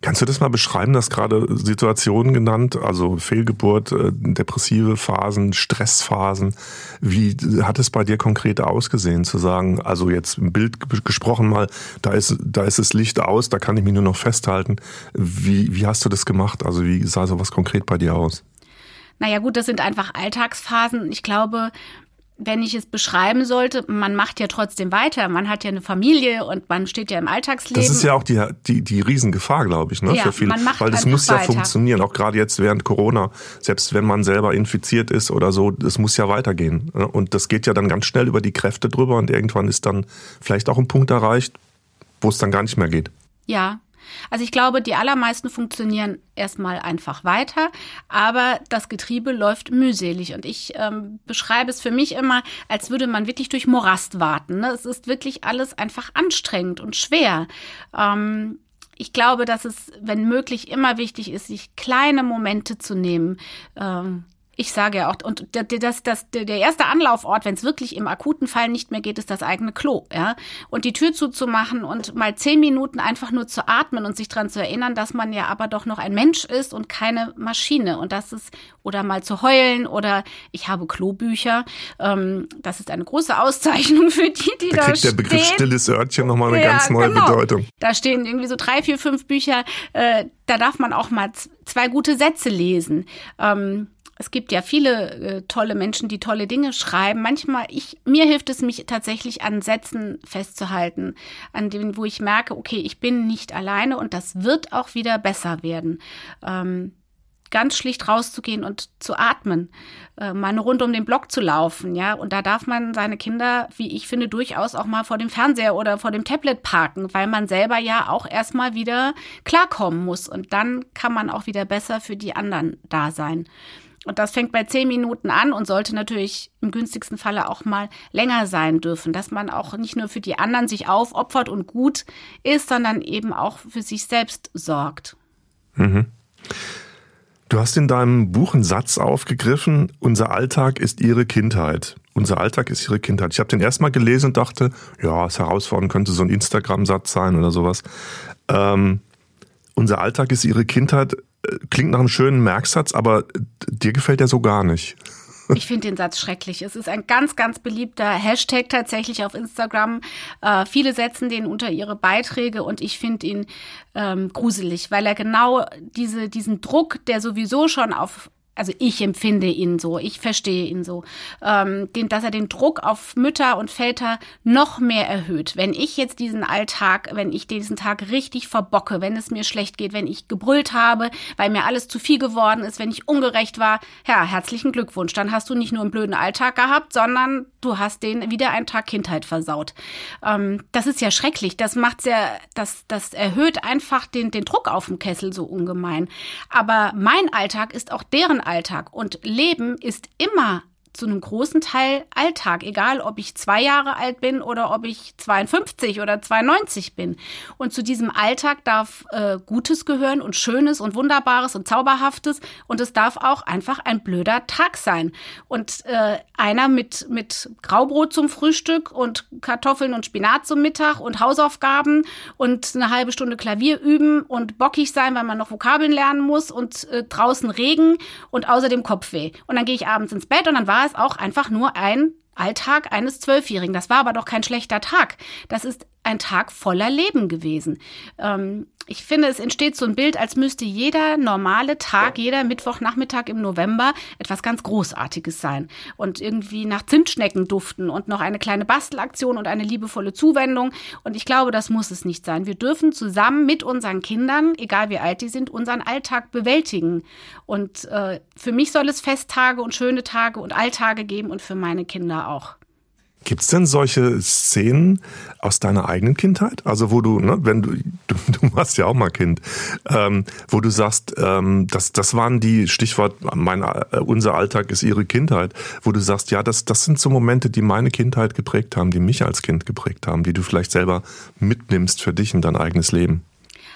Kannst du das mal beschreiben? Das gerade Situationen genannt, also Fehlgeburt, äh, depressive Phasen, Stressphasen. Wie hat es bei dir konkret ausgesehen, zu sagen, also jetzt im Bild gesprochen mal, da ist, da ist das Licht aus, da kann ich mich nur noch festhalten. Wie, wie hast du das gemacht? Also wie sah sowas konkret bei dir aus? Naja gut, das sind einfach Alltagsphasen. Ich glaube, wenn ich es beschreiben sollte, man macht ja trotzdem weiter, man hat ja eine Familie und man steht ja im Alltagsleben. Das ist ja auch die, die, die Riesengefahr, glaube ich, ne, ja, für viele. Man macht Weil das muss ja weiter. funktionieren, auch gerade jetzt während Corona, selbst wenn man selber infiziert ist oder so, es muss ja weitergehen. Ne? Und das geht ja dann ganz schnell über die Kräfte drüber und irgendwann ist dann vielleicht auch ein Punkt erreicht, wo es dann gar nicht mehr geht. Ja, also ich glaube, die allermeisten funktionieren erstmal einfach weiter, aber das Getriebe läuft mühselig. Und ich ähm, beschreibe es für mich immer, als würde man wirklich durch Morast warten. Ne? Es ist wirklich alles einfach anstrengend und schwer. Ähm, ich glaube, dass es, wenn möglich, immer wichtig ist, sich kleine Momente zu nehmen. Ähm, ich sage ja auch, und das, das, der erste Anlaufort, wenn es wirklich im akuten Fall nicht mehr geht, ist das eigene Klo, ja. Und die Tür zuzumachen und mal zehn Minuten einfach nur zu atmen und sich dran zu erinnern, dass man ja aber doch noch ein Mensch ist und keine Maschine. Und das ist, oder mal zu heulen oder ich habe Klobücher. Ähm, das ist eine große Auszeichnung für die, die da, da kriegt stehen. der Begriff stilles Örtchen nochmal eine Ja, ganz neue genau. Bedeutung. Da stehen irgendwie so drei, vier, fünf Bücher. Äh, da darf man auch mal zwei gute Sätze lesen. Ähm, es gibt ja viele äh, tolle Menschen, die tolle Dinge schreiben. Manchmal, ich, mir hilft es mich tatsächlich an Sätzen festzuhalten, an denen, wo ich merke, okay, ich bin nicht alleine und das wird auch wieder besser werden. Ähm, ganz schlicht rauszugehen und zu atmen, äh, mal eine Runde um den Block zu laufen, ja. Und da darf man seine Kinder, wie ich finde, durchaus auch mal vor dem Fernseher oder vor dem Tablet parken, weil man selber ja auch erstmal wieder klarkommen muss. Und dann kann man auch wieder besser für die anderen da sein. Und das fängt bei zehn Minuten an und sollte natürlich im günstigsten Falle auch mal länger sein dürfen, dass man auch nicht nur für die anderen sich aufopfert und gut ist, sondern eben auch für sich selbst sorgt. Mhm. Du hast in deinem Buch einen Satz aufgegriffen, unser Alltag ist ihre Kindheit. Unser Alltag ist ihre Kindheit. Ich habe den erstmal gelesen und dachte, ja, es herausfordernd könnte so ein Instagram-Satz sein oder sowas. Ähm, unser Alltag ist ihre Kindheit klingt nach einem schönen Merksatz, aber dir gefällt der so gar nicht. Ich finde den Satz schrecklich. Es ist ein ganz, ganz beliebter Hashtag tatsächlich auf Instagram. Äh, viele setzen den unter ihre Beiträge und ich finde ihn ähm, gruselig, weil er genau diese, diesen Druck, der sowieso schon auf also ich empfinde ihn so, ich verstehe ihn so, ähm, den, dass er den Druck auf Mütter und Väter noch mehr erhöht. Wenn ich jetzt diesen Alltag, wenn ich diesen Tag richtig verbocke, wenn es mir schlecht geht, wenn ich gebrüllt habe, weil mir alles zu viel geworden ist, wenn ich ungerecht war, ja, herzlichen Glückwunsch. Dann hast du nicht nur einen blöden Alltag gehabt, sondern du hast den wieder einen Tag Kindheit versaut. Ähm, das ist ja schrecklich. Das macht ja, das, das erhöht einfach den, den Druck auf dem Kessel so ungemein. Aber mein Alltag ist auch deren Alltag. Und Leben ist immer zu einem großen Teil Alltag, egal ob ich zwei Jahre alt bin oder ob ich 52 oder 92 bin. Und zu diesem Alltag darf äh, Gutes gehören und Schönes und Wunderbares und Zauberhaftes und es darf auch einfach ein blöder Tag sein. Und äh, einer mit, mit Graubrot zum Frühstück und Kartoffeln und Spinat zum Mittag und Hausaufgaben und eine halbe Stunde Klavier üben und bockig sein, weil man noch Vokabeln lernen muss und äh, draußen Regen und außerdem Kopfweh. Und dann gehe ich abends ins Bett und dann war es auch einfach nur ein Alltag eines Zwölfjährigen. Das war aber doch kein schlechter Tag. Das ist ein Tag voller Leben gewesen. Ähm, ich finde, es entsteht so ein Bild, als müsste jeder normale Tag, jeder Mittwochnachmittag im November etwas ganz Großartiges sein und irgendwie nach Zimtschnecken duften und noch eine kleine Bastelaktion und eine liebevolle Zuwendung. Und ich glaube, das muss es nicht sein. Wir dürfen zusammen mit unseren Kindern, egal wie alt die sind, unseren Alltag bewältigen. Und äh, für mich soll es Festtage und schöne Tage und Alltage geben und für meine Kinder auch. Gibt es denn solche Szenen aus deiner eigenen Kindheit? Also wo du, ne, wenn du, du, du warst ja auch mal Kind, ähm, wo du sagst, ähm, das, das waren die Stichwort, mein, äh, unser Alltag ist ihre Kindheit, wo du sagst, ja, das, das sind so Momente, die meine Kindheit geprägt haben, die mich als Kind geprägt haben, die du vielleicht selber mitnimmst für dich in dein eigenes Leben.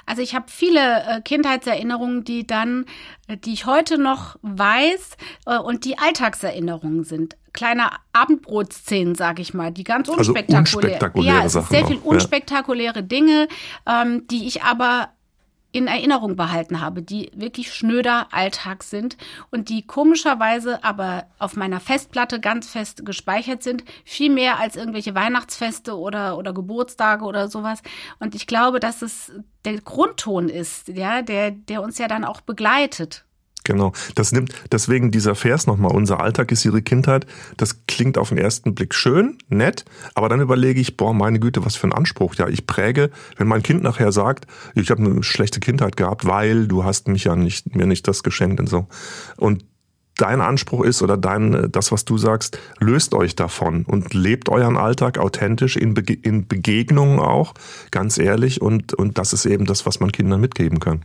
Also ich habe viele äh, Kindheitserinnerungen, die dann, äh, die ich heute noch weiß äh, und die Alltagserinnerungen sind. Kleine Abendbrotszenen, sage ich mal, die ganz unspektakulär. Also unspektakuläre ja, es ist sehr viel unspektakuläre. Dinge, ähm, die ich aber in Erinnerung behalten habe, die wirklich schnöder Alltag sind und die komischerweise aber auf meiner Festplatte ganz fest gespeichert sind, viel mehr als irgendwelche Weihnachtsfeste oder, oder Geburtstage oder sowas. Und ich glaube, dass es der Grundton ist, ja, der, der uns ja dann auch begleitet. Genau. Das nimmt, deswegen dieser Vers nochmal, unser Alltag ist ihre Kindheit. Das klingt auf den ersten Blick schön, nett, aber dann überlege ich, boah, meine Güte, was für ein Anspruch. Ja, ich präge, wenn mein Kind nachher sagt, ich habe eine schlechte Kindheit gehabt, weil du hast mich ja nicht, mir nicht das geschenkt und so. Und dein Anspruch ist oder dein, das, was du sagst, löst euch davon und lebt euren Alltag authentisch in, Bege in Begegnungen auch, ganz ehrlich. Und, und das ist eben das, was man Kindern mitgeben kann.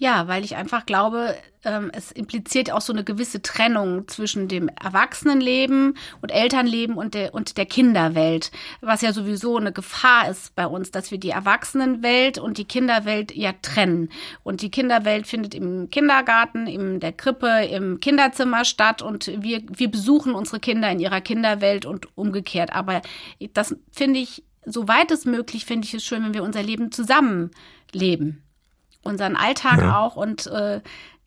Ja, weil ich einfach glaube, ähm, es impliziert auch so eine gewisse Trennung zwischen dem Erwachsenenleben und Elternleben und der, und der Kinderwelt, was ja sowieso eine Gefahr ist bei uns, dass wir die Erwachsenenwelt und die Kinderwelt ja trennen. Und die Kinderwelt findet im Kindergarten, in der Krippe, im Kinderzimmer statt und wir, wir besuchen unsere Kinder in ihrer Kinderwelt und umgekehrt. Aber das finde ich, soweit es möglich, finde ich es schön, wenn wir unser Leben zusammen leben unseren Alltag ja. auch und äh,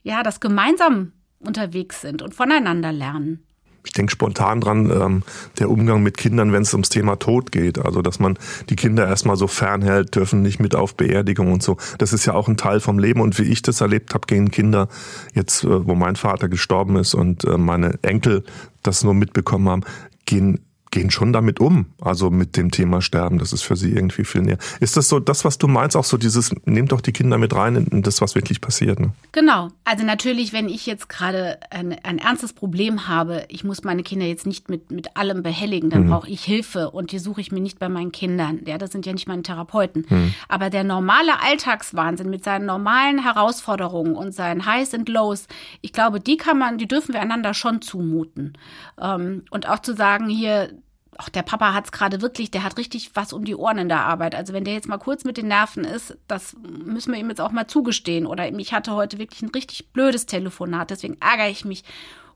ja, das gemeinsam unterwegs sind und voneinander lernen. Ich denke spontan dran, ähm, der Umgang mit Kindern, wenn es ums Thema Tod geht. Also, dass man die Kinder erstmal so fernhält, dürfen nicht mit auf Beerdigung und so. Das ist ja auch ein Teil vom Leben. Und wie ich das erlebt habe, gehen Kinder jetzt, äh, wo mein Vater gestorben ist und äh, meine Enkel das nur mitbekommen haben, gehen gehen schon damit um, also mit dem Thema Sterben. Das ist für sie irgendwie viel näher. Ist das so das, was du meinst, auch so dieses, nehmt doch die Kinder mit rein in das, was wirklich passiert? Ne? Genau. Also natürlich, wenn ich jetzt gerade ein, ein ernstes Problem habe, ich muss meine Kinder jetzt nicht mit, mit allem behelligen, dann mhm. brauche ich Hilfe und die suche ich mir nicht bei meinen Kindern. Ja, das sind ja nicht meine Therapeuten. Mhm. Aber der normale Alltagswahnsinn mit seinen normalen Herausforderungen und seinen Highs und Lows, ich glaube, die kann man, die dürfen wir einander schon zumuten. Ähm, und auch zu sagen, hier, ach, der Papa hat es gerade wirklich, der hat richtig was um die Ohren in der Arbeit. Also wenn der jetzt mal kurz mit den Nerven ist, das müssen wir ihm jetzt auch mal zugestehen. Oder ich hatte heute wirklich ein richtig blödes Telefonat, deswegen ärgere ich mich.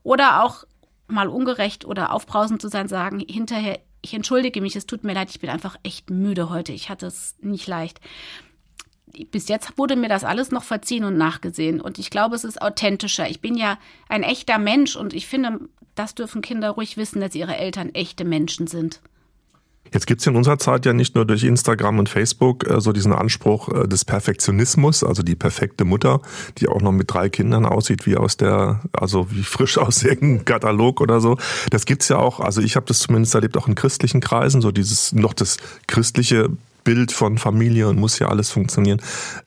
Oder auch mal ungerecht oder aufbrausend zu sein, sagen hinterher, ich entschuldige mich, es tut mir leid, ich bin einfach echt müde heute, ich hatte es nicht leicht. Bis jetzt wurde mir das alles noch verziehen und nachgesehen. Und ich glaube, es ist authentischer. Ich bin ja ein echter Mensch und ich finde, das dürfen Kinder ruhig wissen, dass ihre Eltern echte Menschen sind. Jetzt gibt's in unserer Zeit ja nicht nur durch Instagram und Facebook äh, so diesen Anspruch äh, des Perfektionismus, also die perfekte Mutter, die auch noch mit drei Kindern aussieht, wie aus der, also wie frisch aus irgendeinem Katalog oder so. Das gibt's ja auch, also ich habe das zumindest erlebt, auch in christlichen Kreisen, so dieses noch das christliche Bild von Familie und muss ja alles funktionieren.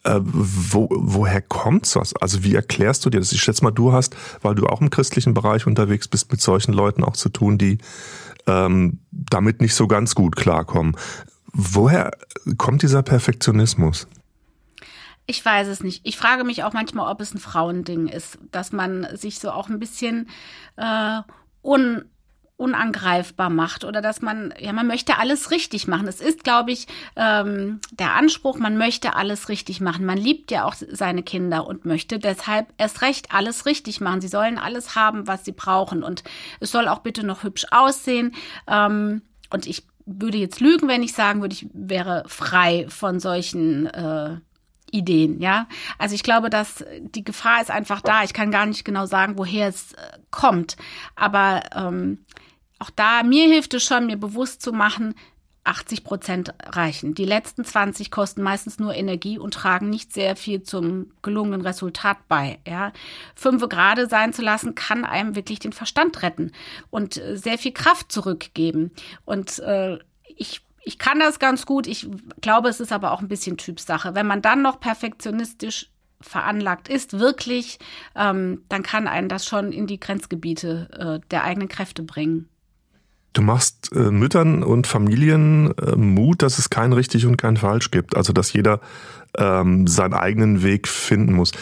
Äh, wo, woher kommt's was? Also wie erklärst du dir das? Ich schätze mal, du hast, weil du auch im christlichen Bereich unterwegs bist, mit solchen Leuten auch zu tun, die ähm, damit nicht so ganz gut klarkommen. Woher kommt dieser Perfektionismus? Ich weiß es nicht. Ich frage mich auch manchmal, ob es ein Frauending ist, dass man sich so auch ein bisschen äh, un unangreifbar macht oder dass man, ja, man möchte alles richtig machen. Es ist, glaube ich, ähm, der Anspruch, man möchte alles richtig machen. Man liebt ja auch seine Kinder und möchte deshalb erst recht alles richtig machen. Sie sollen alles haben, was sie brauchen und es soll auch bitte noch hübsch aussehen. Ähm, und ich würde jetzt lügen, wenn ich sagen würde, ich wäre frei von solchen äh, Ideen, ja. Also ich glaube, dass die Gefahr ist einfach da. Ich kann gar nicht genau sagen, woher es äh, kommt. Aber ähm, auch da, mir hilft es schon, mir bewusst zu machen, 80 Prozent reichen. Die letzten 20 kosten meistens nur Energie und tragen nicht sehr viel zum gelungenen Resultat bei. Ja. Fünfe gerade sein zu lassen, kann einem wirklich den Verstand retten und äh, sehr viel Kraft zurückgeben. Und äh, ich ich kann das ganz gut. Ich glaube, es ist aber auch ein bisschen Typsache. Wenn man dann noch perfektionistisch veranlagt ist, wirklich, ähm, dann kann einen das schon in die Grenzgebiete äh, der eigenen Kräfte bringen. Du machst äh, Müttern und Familien äh, Mut, dass es kein richtig und kein falsch gibt. Also dass jeder ähm, seinen eigenen Weg finden muss.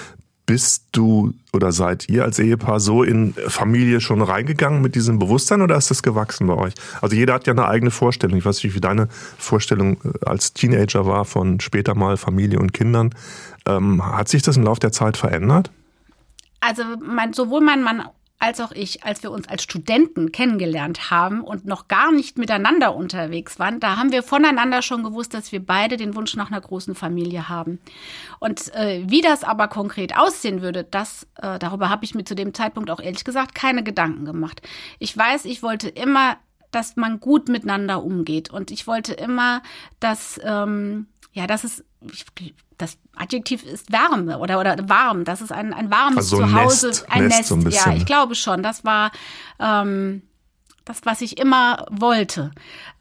Bist du oder seid ihr als Ehepaar so in Familie schon reingegangen mit diesem Bewusstsein oder ist das gewachsen bei euch? Also jeder hat ja eine eigene Vorstellung. Ich weiß nicht, wie deine Vorstellung äh, als Teenager war von später mal Familie und Kindern. Ähm, hat sich das im Laufe der Zeit verändert? Also mein, sowohl mein Mann als auch ich, als wir uns als Studenten kennengelernt haben und noch gar nicht miteinander unterwegs waren, da haben wir voneinander schon gewusst, dass wir beide den Wunsch nach einer großen Familie haben. Und äh, wie das aber konkret aussehen würde, das äh, darüber habe ich mir zu dem Zeitpunkt auch ehrlich gesagt keine Gedanken gemacht. Ich weiß, ich wollte immer, dass man gut miteinander umgeht und ich wollte immer, dass ähm, ja, dass es das Adjektiv ist Wärme oder, oder warm. Das ist ein, ein warmes also Zuhause, Nest, ein Nest. Nest so ein ja, ich glaube schon. Das war ähm, das, was ich immer wollte.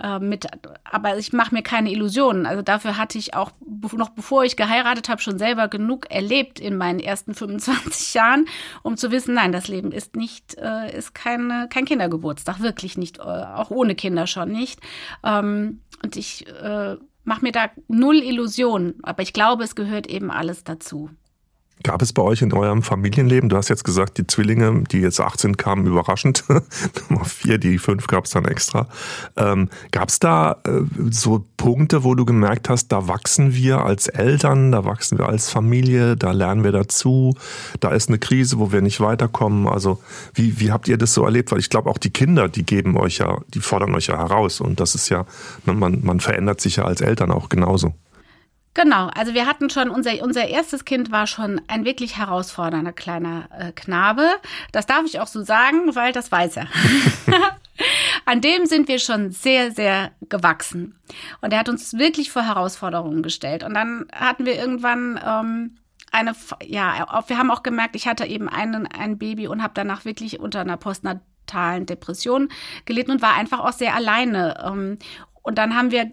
Äh, mit, aber ich mache mir keine Illusionen. Also dafür hatte ich auch noch bevor ich geheiratet habe schon selber genug erlebt in meinen ersten 25 Jahren, um zu wissen, nein, das Leben ist nicht, äh, ist keine, kein Kindergeburtstag, wirklich nicht, äh, auch ohne Kinder schon nicht. Ähm, und ich äh, mache mir da null Illusionen, aber ich glaube, es gehört eben alles dazu. Gab es bei euch in eurem Familienleben, du hast jetzt gesagt, die Zwillinge, die jetzt 18 kamen, überraschend, Nummer vier, die fünf gab es dann extra. Ähm, gab es da äh, so Punkte, wo du gemerkt hast, da wachsen wir als Eltern, da wachsen wir als Familie, da lernen wir dazu, da ist eine Krise, wo wir nicht weiterkommen. Also wie, wie habt ihr das so erlebt? Weil ich glaube, auch die Kinder, die geben euch ja, die fordern euch ja heraus und das ist ja, man, man verändert sich ja als Eltern auch genauso. Genau, also wir hatten schon, unser, unser erstes Kind war schon ein wirklich herausfordernder kleiner äh, Knabe. Das darf ich auch so sagen, weil das weiß er. An dem sind wir schon sehr, sehr gewachsen. Und er hat uns wirklich vor Herausforderungen gestellt. Und dann hatten wir irgendwann ähm, eine, ja, wir haben auch gemerkt, ich hatte eben einen, ein Baby und habe danach wirklich unter einer Postnat postnatalen Depression gelitten und war einfach auch sehr alleine. Und dann haben wir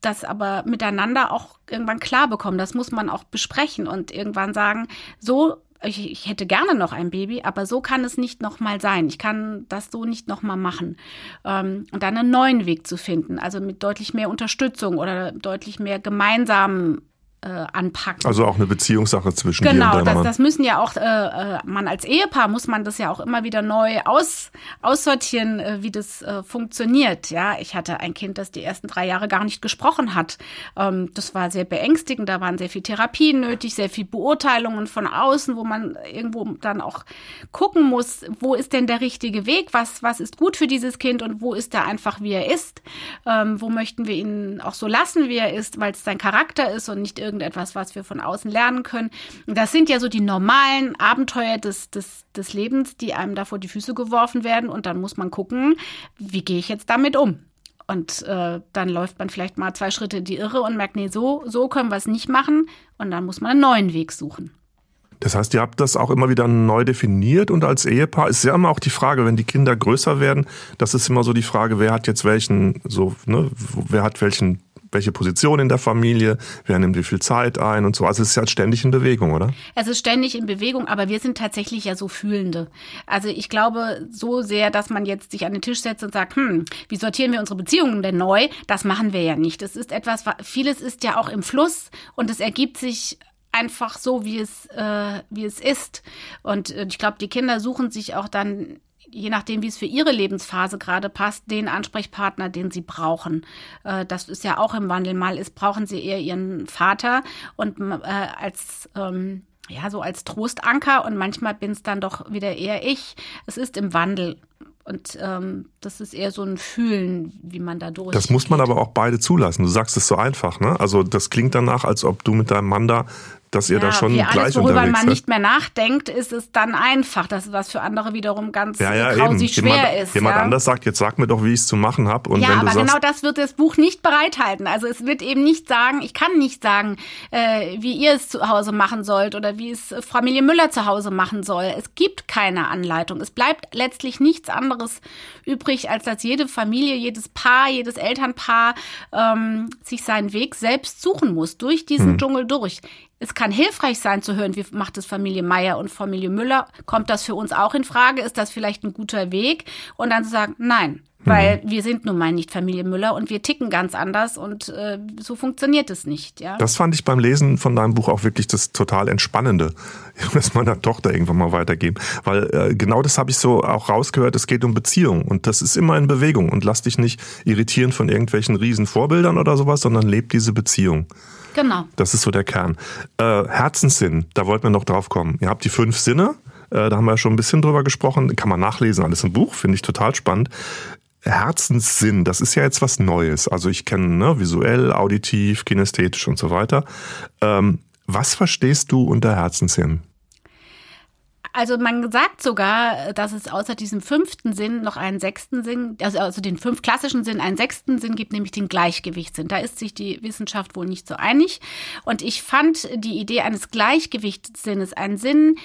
das aber miteinander auch irgendwann klar bekommen. Das muss man auch besprechen und irgendwann sagen, so ich, ich hätte gerne noch ein Baby, aber so kann es nicht nochmal sein. Ich kann das so nicht nochmal machen. Ähm, und dann einen neuen Weg zu finden, also mit deutlich mehr Unterstützung oder deutlich mehr gemeinsamen äh, anpacken. Also auch eine Beziehungssache zwischen genau, dir und deinem das, das müssen ja auch, äh, äh, man als Ehepaar muss man das ja auch immer wieder neu aus, aussortieren, äh, wie das äh, funktioniert. Ja, ich hatte ein Kind, das die ersten drei Jahre gar nicht gesprochen hat. Ähm, das war sehr beängstigend, da waren sehr viel Therapien nötig, sehr viel Beurteilungen von außen, wo man irgendwo dann auch gucken muss, wo ist denn der richtige Weg, was, was ist gut für dieses Kind und wo ist er einfach, wie er ist, ähm, wo möchten wir ihn auch so lassen, wie er ist, weil es sein Charakter ist und nicht irgendetwas, was wir von außen lernen können. Das sind ja so die normalen Abenteuer des, des, des Lebens, die einem da vor die Füße geworfen werden. Und dann muss man gucken, wie gehe ich jetzt damit um? Und äh, dann läuft man vielleicht mal zwei Schritte in die Irre und merkt, nee, so, so können wir es nicht machen. Und dann muss man einen neuen Weg suchen. Das heißt, ihr habt das auch immer wieder neu definiert und als Ehepaar ist ja immer auch die Frage, wenn die Kinder größer werden, das ist immer so die Frage, wer hat jetzt welchen, so, ne, wer hat welchen welche Position in der Familie, wer nimmt wie viel Zeit ein und so. Also es ist ja ständig in Bewegung, oder? Es ist ständig in Bewegung, aber wir sind tatsächlich ja so Fühlende. Also ich glaube so sehr, dass man jetzt sich an den Tisch setzt und sagt, hm, wie sortieren wir unsere Beziehungen denn neu? Das machen wir ja nicht. Es ist etwas, vieles ist ja auch im Fluss und es ergibt sich einfach so, wie es, äh, wie es ist. Und äh, ich glaube, die Kinder suchen sich auch dann je nachdem, wie es für ihre Lebensphase gerade passt, den Ansprechpartner, den sie brauchen. Äh, das ist ja auch im Wandel. Mal ist, brauchen sie eher ihren Vater und äh, als ähm, ja, so als Trostanker und manchmal bin es dann doch wieder eher ich. Es ist im Wandel. Und ähm, das ist eher so ein Fühlen, wie man da durch. Das muss man aber auch beide zulassen. Du sagst es so einfach, ne? Also das klingt danach, als ob du mit deinem Mann da dass ihr ja, da schon wie gleich alles, worüber man seid. nicht mehr nachdenkt, ist es dann einfach. Das ist was für andere wiederum ganz ja, ja, grausig schwer jemand, ist. Jemand ja. anders sagt, jetzt sag mir doch, wie ich es zu machen habe. Ja, aber sagst, genau das wird das Buch nicht bereithalten. Also es wird eben nicht sagen, ich kann nicht sagen, äh, wie ihr es zu Hause machen sollt oder wie es Familie Müller zu Hause machen soll. Es gibt keine Anleitung. Es bleibt letztlich nichts anderes übrig, als dass jede Familie, jedes Paar, jedes Elternpaar ähm, sich seinen Weg selbst suchen muss, durch diesen hm. Dschungel durch es kann hilfreich sein zu hören, wie macht es Familie Meier und Familie Müller? Kommt das für uns auch in Frage? Ist das vielleicht ein guter Weg? Und dann zu sagen, nein, weil mhm. wir sind nun mal nicht Familie Müller und wir ticken ganz anders und äh, so funktioniert es nicht. Ja? Das fand ich beim Lesen von deinem Buch auch wirklich das total Entspannende. Das meiner Tochter irgendwann mal weitergeben. Weil äh, genau das habe ich so auch rausgehört, es geht um Beziehung und das ist immer in Bewegung und lass dich nicht irritieren von irgendwelchen riesen Vorbildern oder sowas, sondern leb diese Beziehung. Genau. Das ist so der Kern. Äh, Herzenssinn, da wollten wir noch drauf kommen. Ihr habt die fünf Sinne, äh, da haben wir schon ein bisschen drüber gesprochen. Kann man nachlesen, alles im Buch, finde ich total spannend. Herzenssinn, das ist ja jetzt was Neues. Also ich kenne ne, visuell, auditiv, kinästhetisch und so weiter. Ähm, was verstehst du unter Herzenssinn? Also man sagt sogar, dass es außer diesem fünften Sinn noch einen sechsten Sinn, also, also den fünf klassischen Sinn, einen sechsten Sinn gibt, nämlich den Gleichgewichtssinn. Da ist sich die Wissenschaft wohl nicht so einig. Und ich fand die Idee eines Gleichgewichtssinnes, einen Sinn,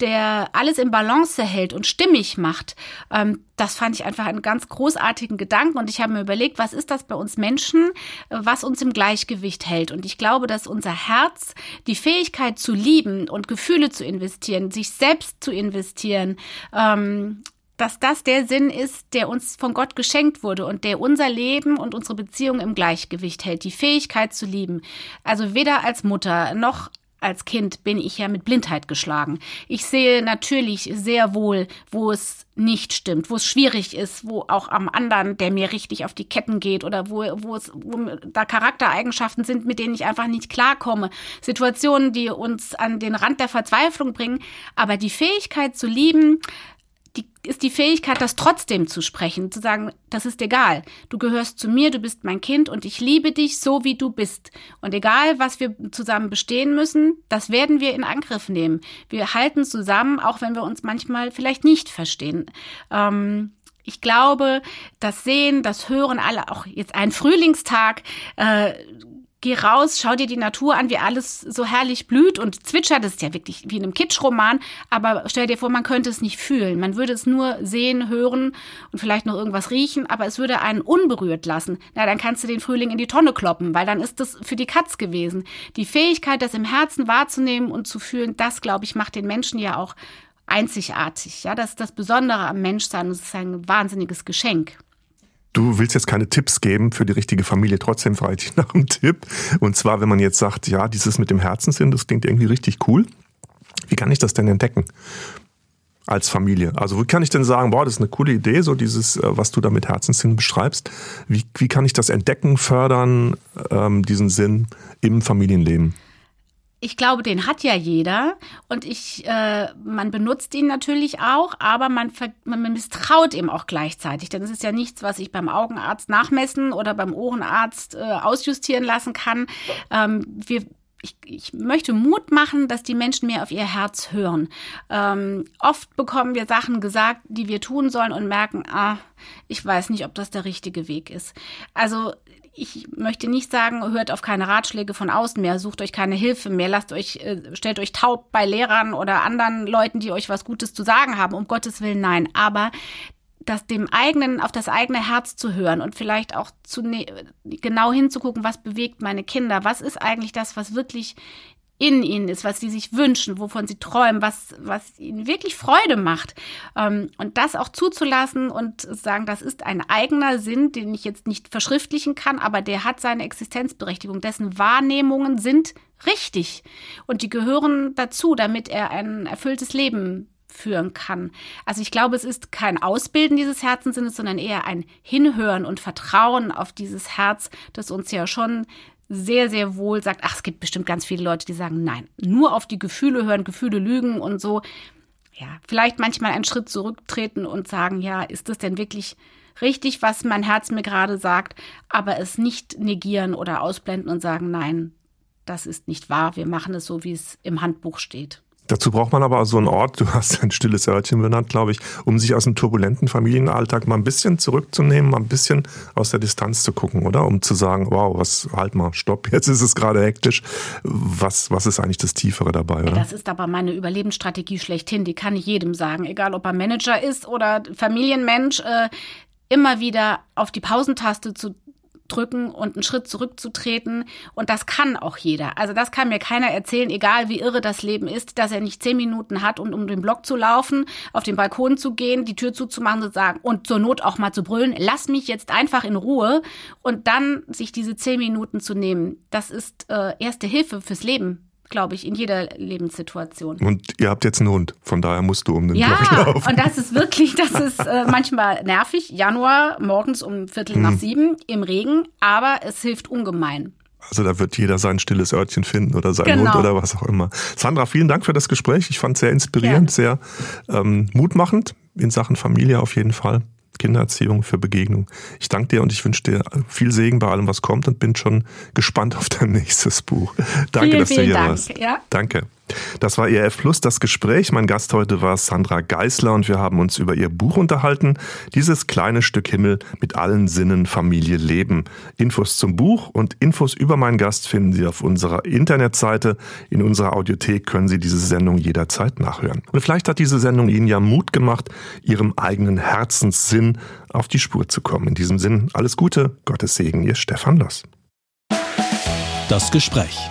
der alles im Balance hält und stimmig macht, ähm, das fand ich einfach einen ganz großartigen Gedanken. Und ich habe mir überlegt, was ist das bei uns Menschen, was uns im Gleichgewicht hält? Und ich glaube, dass unser Herz die Fähigkeit zu lieben und Gefühle zu investieren, sich selbst zu investieren, ähm, dass das der Sinn ist, der uns von Gott geschenkt wurde und der unser Leben und unsere Beziehung im Gleichgewicht hält, die Fähigkeit zu lieben. Also weder als Mutter noch als Kind bin ich ja mit Blindheit geschlagen. Ich sehe natürlich sehr wohl, wo es nicht stimmt, wo es schwierig ist, wo auch am anderen, der mir richtig auf die Ketten geht oder wo, wo es wo da Charaktereigenschaften sind, mit denen ich einfach nicht klarkomme. Situationen, die uns an den Rand der Verzweiflung bringen. Aber die Fähigkeit zu lieben, die, ist die Fähigkeit, das trotzdem zu sprechen, zu sagen, das ist egal. Du gehörst zu mir, du bist mein Kind und ich liebe dich so, wie du bist. Und egal, was wir zusammen bestehen müssen, das werden wir in Angriff nehmen. Wir halten zusammen, auch wenn wir uns manchmal vielleicht nicht verstehen. Ähm, ich glaube, das Sehen, das Hören, alle, auch jetzt ein Frühlingstag, äh, geh raus, schau dir die Natur an, wie alles so herrlich blüht und zwitschert. Das ist ja wirklich wie in einem Kitschroman. Aber stell dir vor, man könnte es nicht fühlen. Man würde es nur sehen, hören und vielleicht noch irgendwas riechen, aber es würde einen unberührt lassen. Na, dann kannst du den Frühling in die Tonne kloppen, weil dann ist das für die Katz gewesen. Die Fähigkeit, das im Herzen wahrzunehmen und zu fühlen, das, glaube ich, macht den Menschen ja auch einzigartig. Ja, das ist das Besondere am Menschsein. Das ist ein wahnsinniges Geschenk. Du willst jetzt keine Tipps geben für die richtige Familie, trotzdem frage ich dich nach einem Tipp. Und zwar, wenn man jetzt sagt, ja, dieses mit dem Herzenssinn, das klingt irgendwie richtig cool. Wie kann ich das denn entdecken? Als Familie. Also wie kann ich denn sagen, boah, das ist eine coole Idee, so dieses, äh, was du da mit Herzenssinn beschreibst. Wie, wie kann ich das entdecken, fördern, ähm, diesen Sinn im Familienleben? Ich glaube, den hat ja jeder und ich, äh, man benutzt ihn natürlich auch, aber man, man misstraut ihm auch gleichzeitig, denn es ist ja nichts, was ich beim Augenarzt nachmessen oder beim Ohrenarzt äh, ausjustieren lassen kann. Ähm, wir ich, ich möchte Mut machen, dass die Menschen mehr auf ihr Herz hören. Ähm, oft bekommen wir Sachen gesagt, die wir tun sollen und merken, ah, ich weiß nicht, ob das der richtige Weg ist. Also ich möchte nicht sagen, hört auf keine Ratschläge von außen mehr, sucht euch keine Hilfe mehr, lasst euch, äh, stellt euch taub bei Lehrern oder anderen Leuten, die euch was Gutes zu sagen haben. Um Gottes Willen, nein. Aber das dem eigenen, auf das eigene Herz zu hören und vielleicht auch zu ne genau hinzugucken, was bewegt meine Kinder, was ist eigentlich das, was wirklich in ihnen ist, was sie sich wünschen, wovon sie träumen, was, was ihnen wirklich Freude macht. Ähm, und das auch zuzulassen und sagen, das ist ein eigener Sinn, den ich jetzt nicht verschriftlichen kann, aber der hat seine Existenzberechtigung. Dessen Wahrnehmungen sind richtig und die gehören dazu, damit er ein erfülltes Leben führen kann. Also ich glaube, es ist kein Ausbilden dieses Herzenssinnes, sondern eher ein Hinhören und Vertrauen auf dieses Herz, das uns ja schon sehr, sehr wohl sagt, ach, es gibt bestimmt ganz viele Leute, die sagen, nein, nur auf die Gefühle hören, Gefühle lügen und so. Ja, vielleicht manchmal einen Schritt zurücktreten und sagen, ja, ist das denn wirklich richtig, was mein Herz mir gerade sagt, aber es nicht negieren oder ausblenden und sagen, nein, das ist nicht wahr, wir machen es so, wie es im Handbuch steht. Dazu braucht man aber so einen Ort, du hast ein stilles Örtchen benannt, glaube ich, um sich aus dem turbulenten Familienalltag mal ein bisschen zurückzunehmen, mal ein bisschen aus der Distanz zu gucken, oder? Um zu sagen, wow, was, halt mal, stopp, jetzt ist es gerade hektisch. Was, was ist eigentlich das Tiefere dabei, oder? Das ist aber meine Überlebensstrategie schlechthin, die kann ich jedem sagen, egal ob er Manager ist oder Familienmensch, äh, immer wieder auf die Pausentaste zu drücken und einen Schritt zurückzutreten. Und das kann auch jeder. Also das kann mir keiner erzählen, egal wie irre das Leben ist, dass er nicht zehn Minuten hat, um um den Block zu laufen, auf den Balkon zu gehen, die Tür zuzumachen und zu sagen und zur Not auch mal zu brüllen, lass mich jetzt einfach in Ruhe und dann sich diese zehn Minuten zu nehmen. Das ist äh, erste Hilfe fürs Leben glaube ich, in jeder Lebenssituation. Und ihr habt jetzt einen Hund, von daher musst du um den ja, Block laufen. Ja, und das ist wirklich, das ist äh, manchmal nervig. Januar morgens um Viertel hm. nach sieben im Regen, aber es hilft ungemein. Also da wird jeder sein stilles Örtchen finden oder sein genau. Hund oder was auch immer. Sandra, vielen Dank für das Gespräch. Ich fand es sehr inspirierend, Gerne. sehr ähm, mutmachend in Sachen Familie auf jeden Fall. Kindererziehung, für Begegnung. Ich danke dir und ich wünsche dir viel Segen bei allem, was kommt und bin schon gespannt auf dein nächstes Buch. Danke, vielen, dass du hier Dank. warst. Ja. Danke. Das war ERF Plus, das Gespräch. Mein Gast heute war Sandra Geisler und wir haben uns über ihr Buch unterhalten. Dieses kleine Stück Himmel mit allen Sinnen Familie leben. Infos zum Buch und Infos über meinen Gast finden Sie auf unserer Internetseite. In unserer Audiothek können Sie diese Sendung jederzeit nachhören. Und vielleicht hat diese Sendung Ihnen ja Mut gemacht, Ihrem eigenen Herzenssinn auf die Spur zu kommen. In diesem Sinn alles Gute, Gottes Segen, Ihr Stefan Loss. Das Gespräch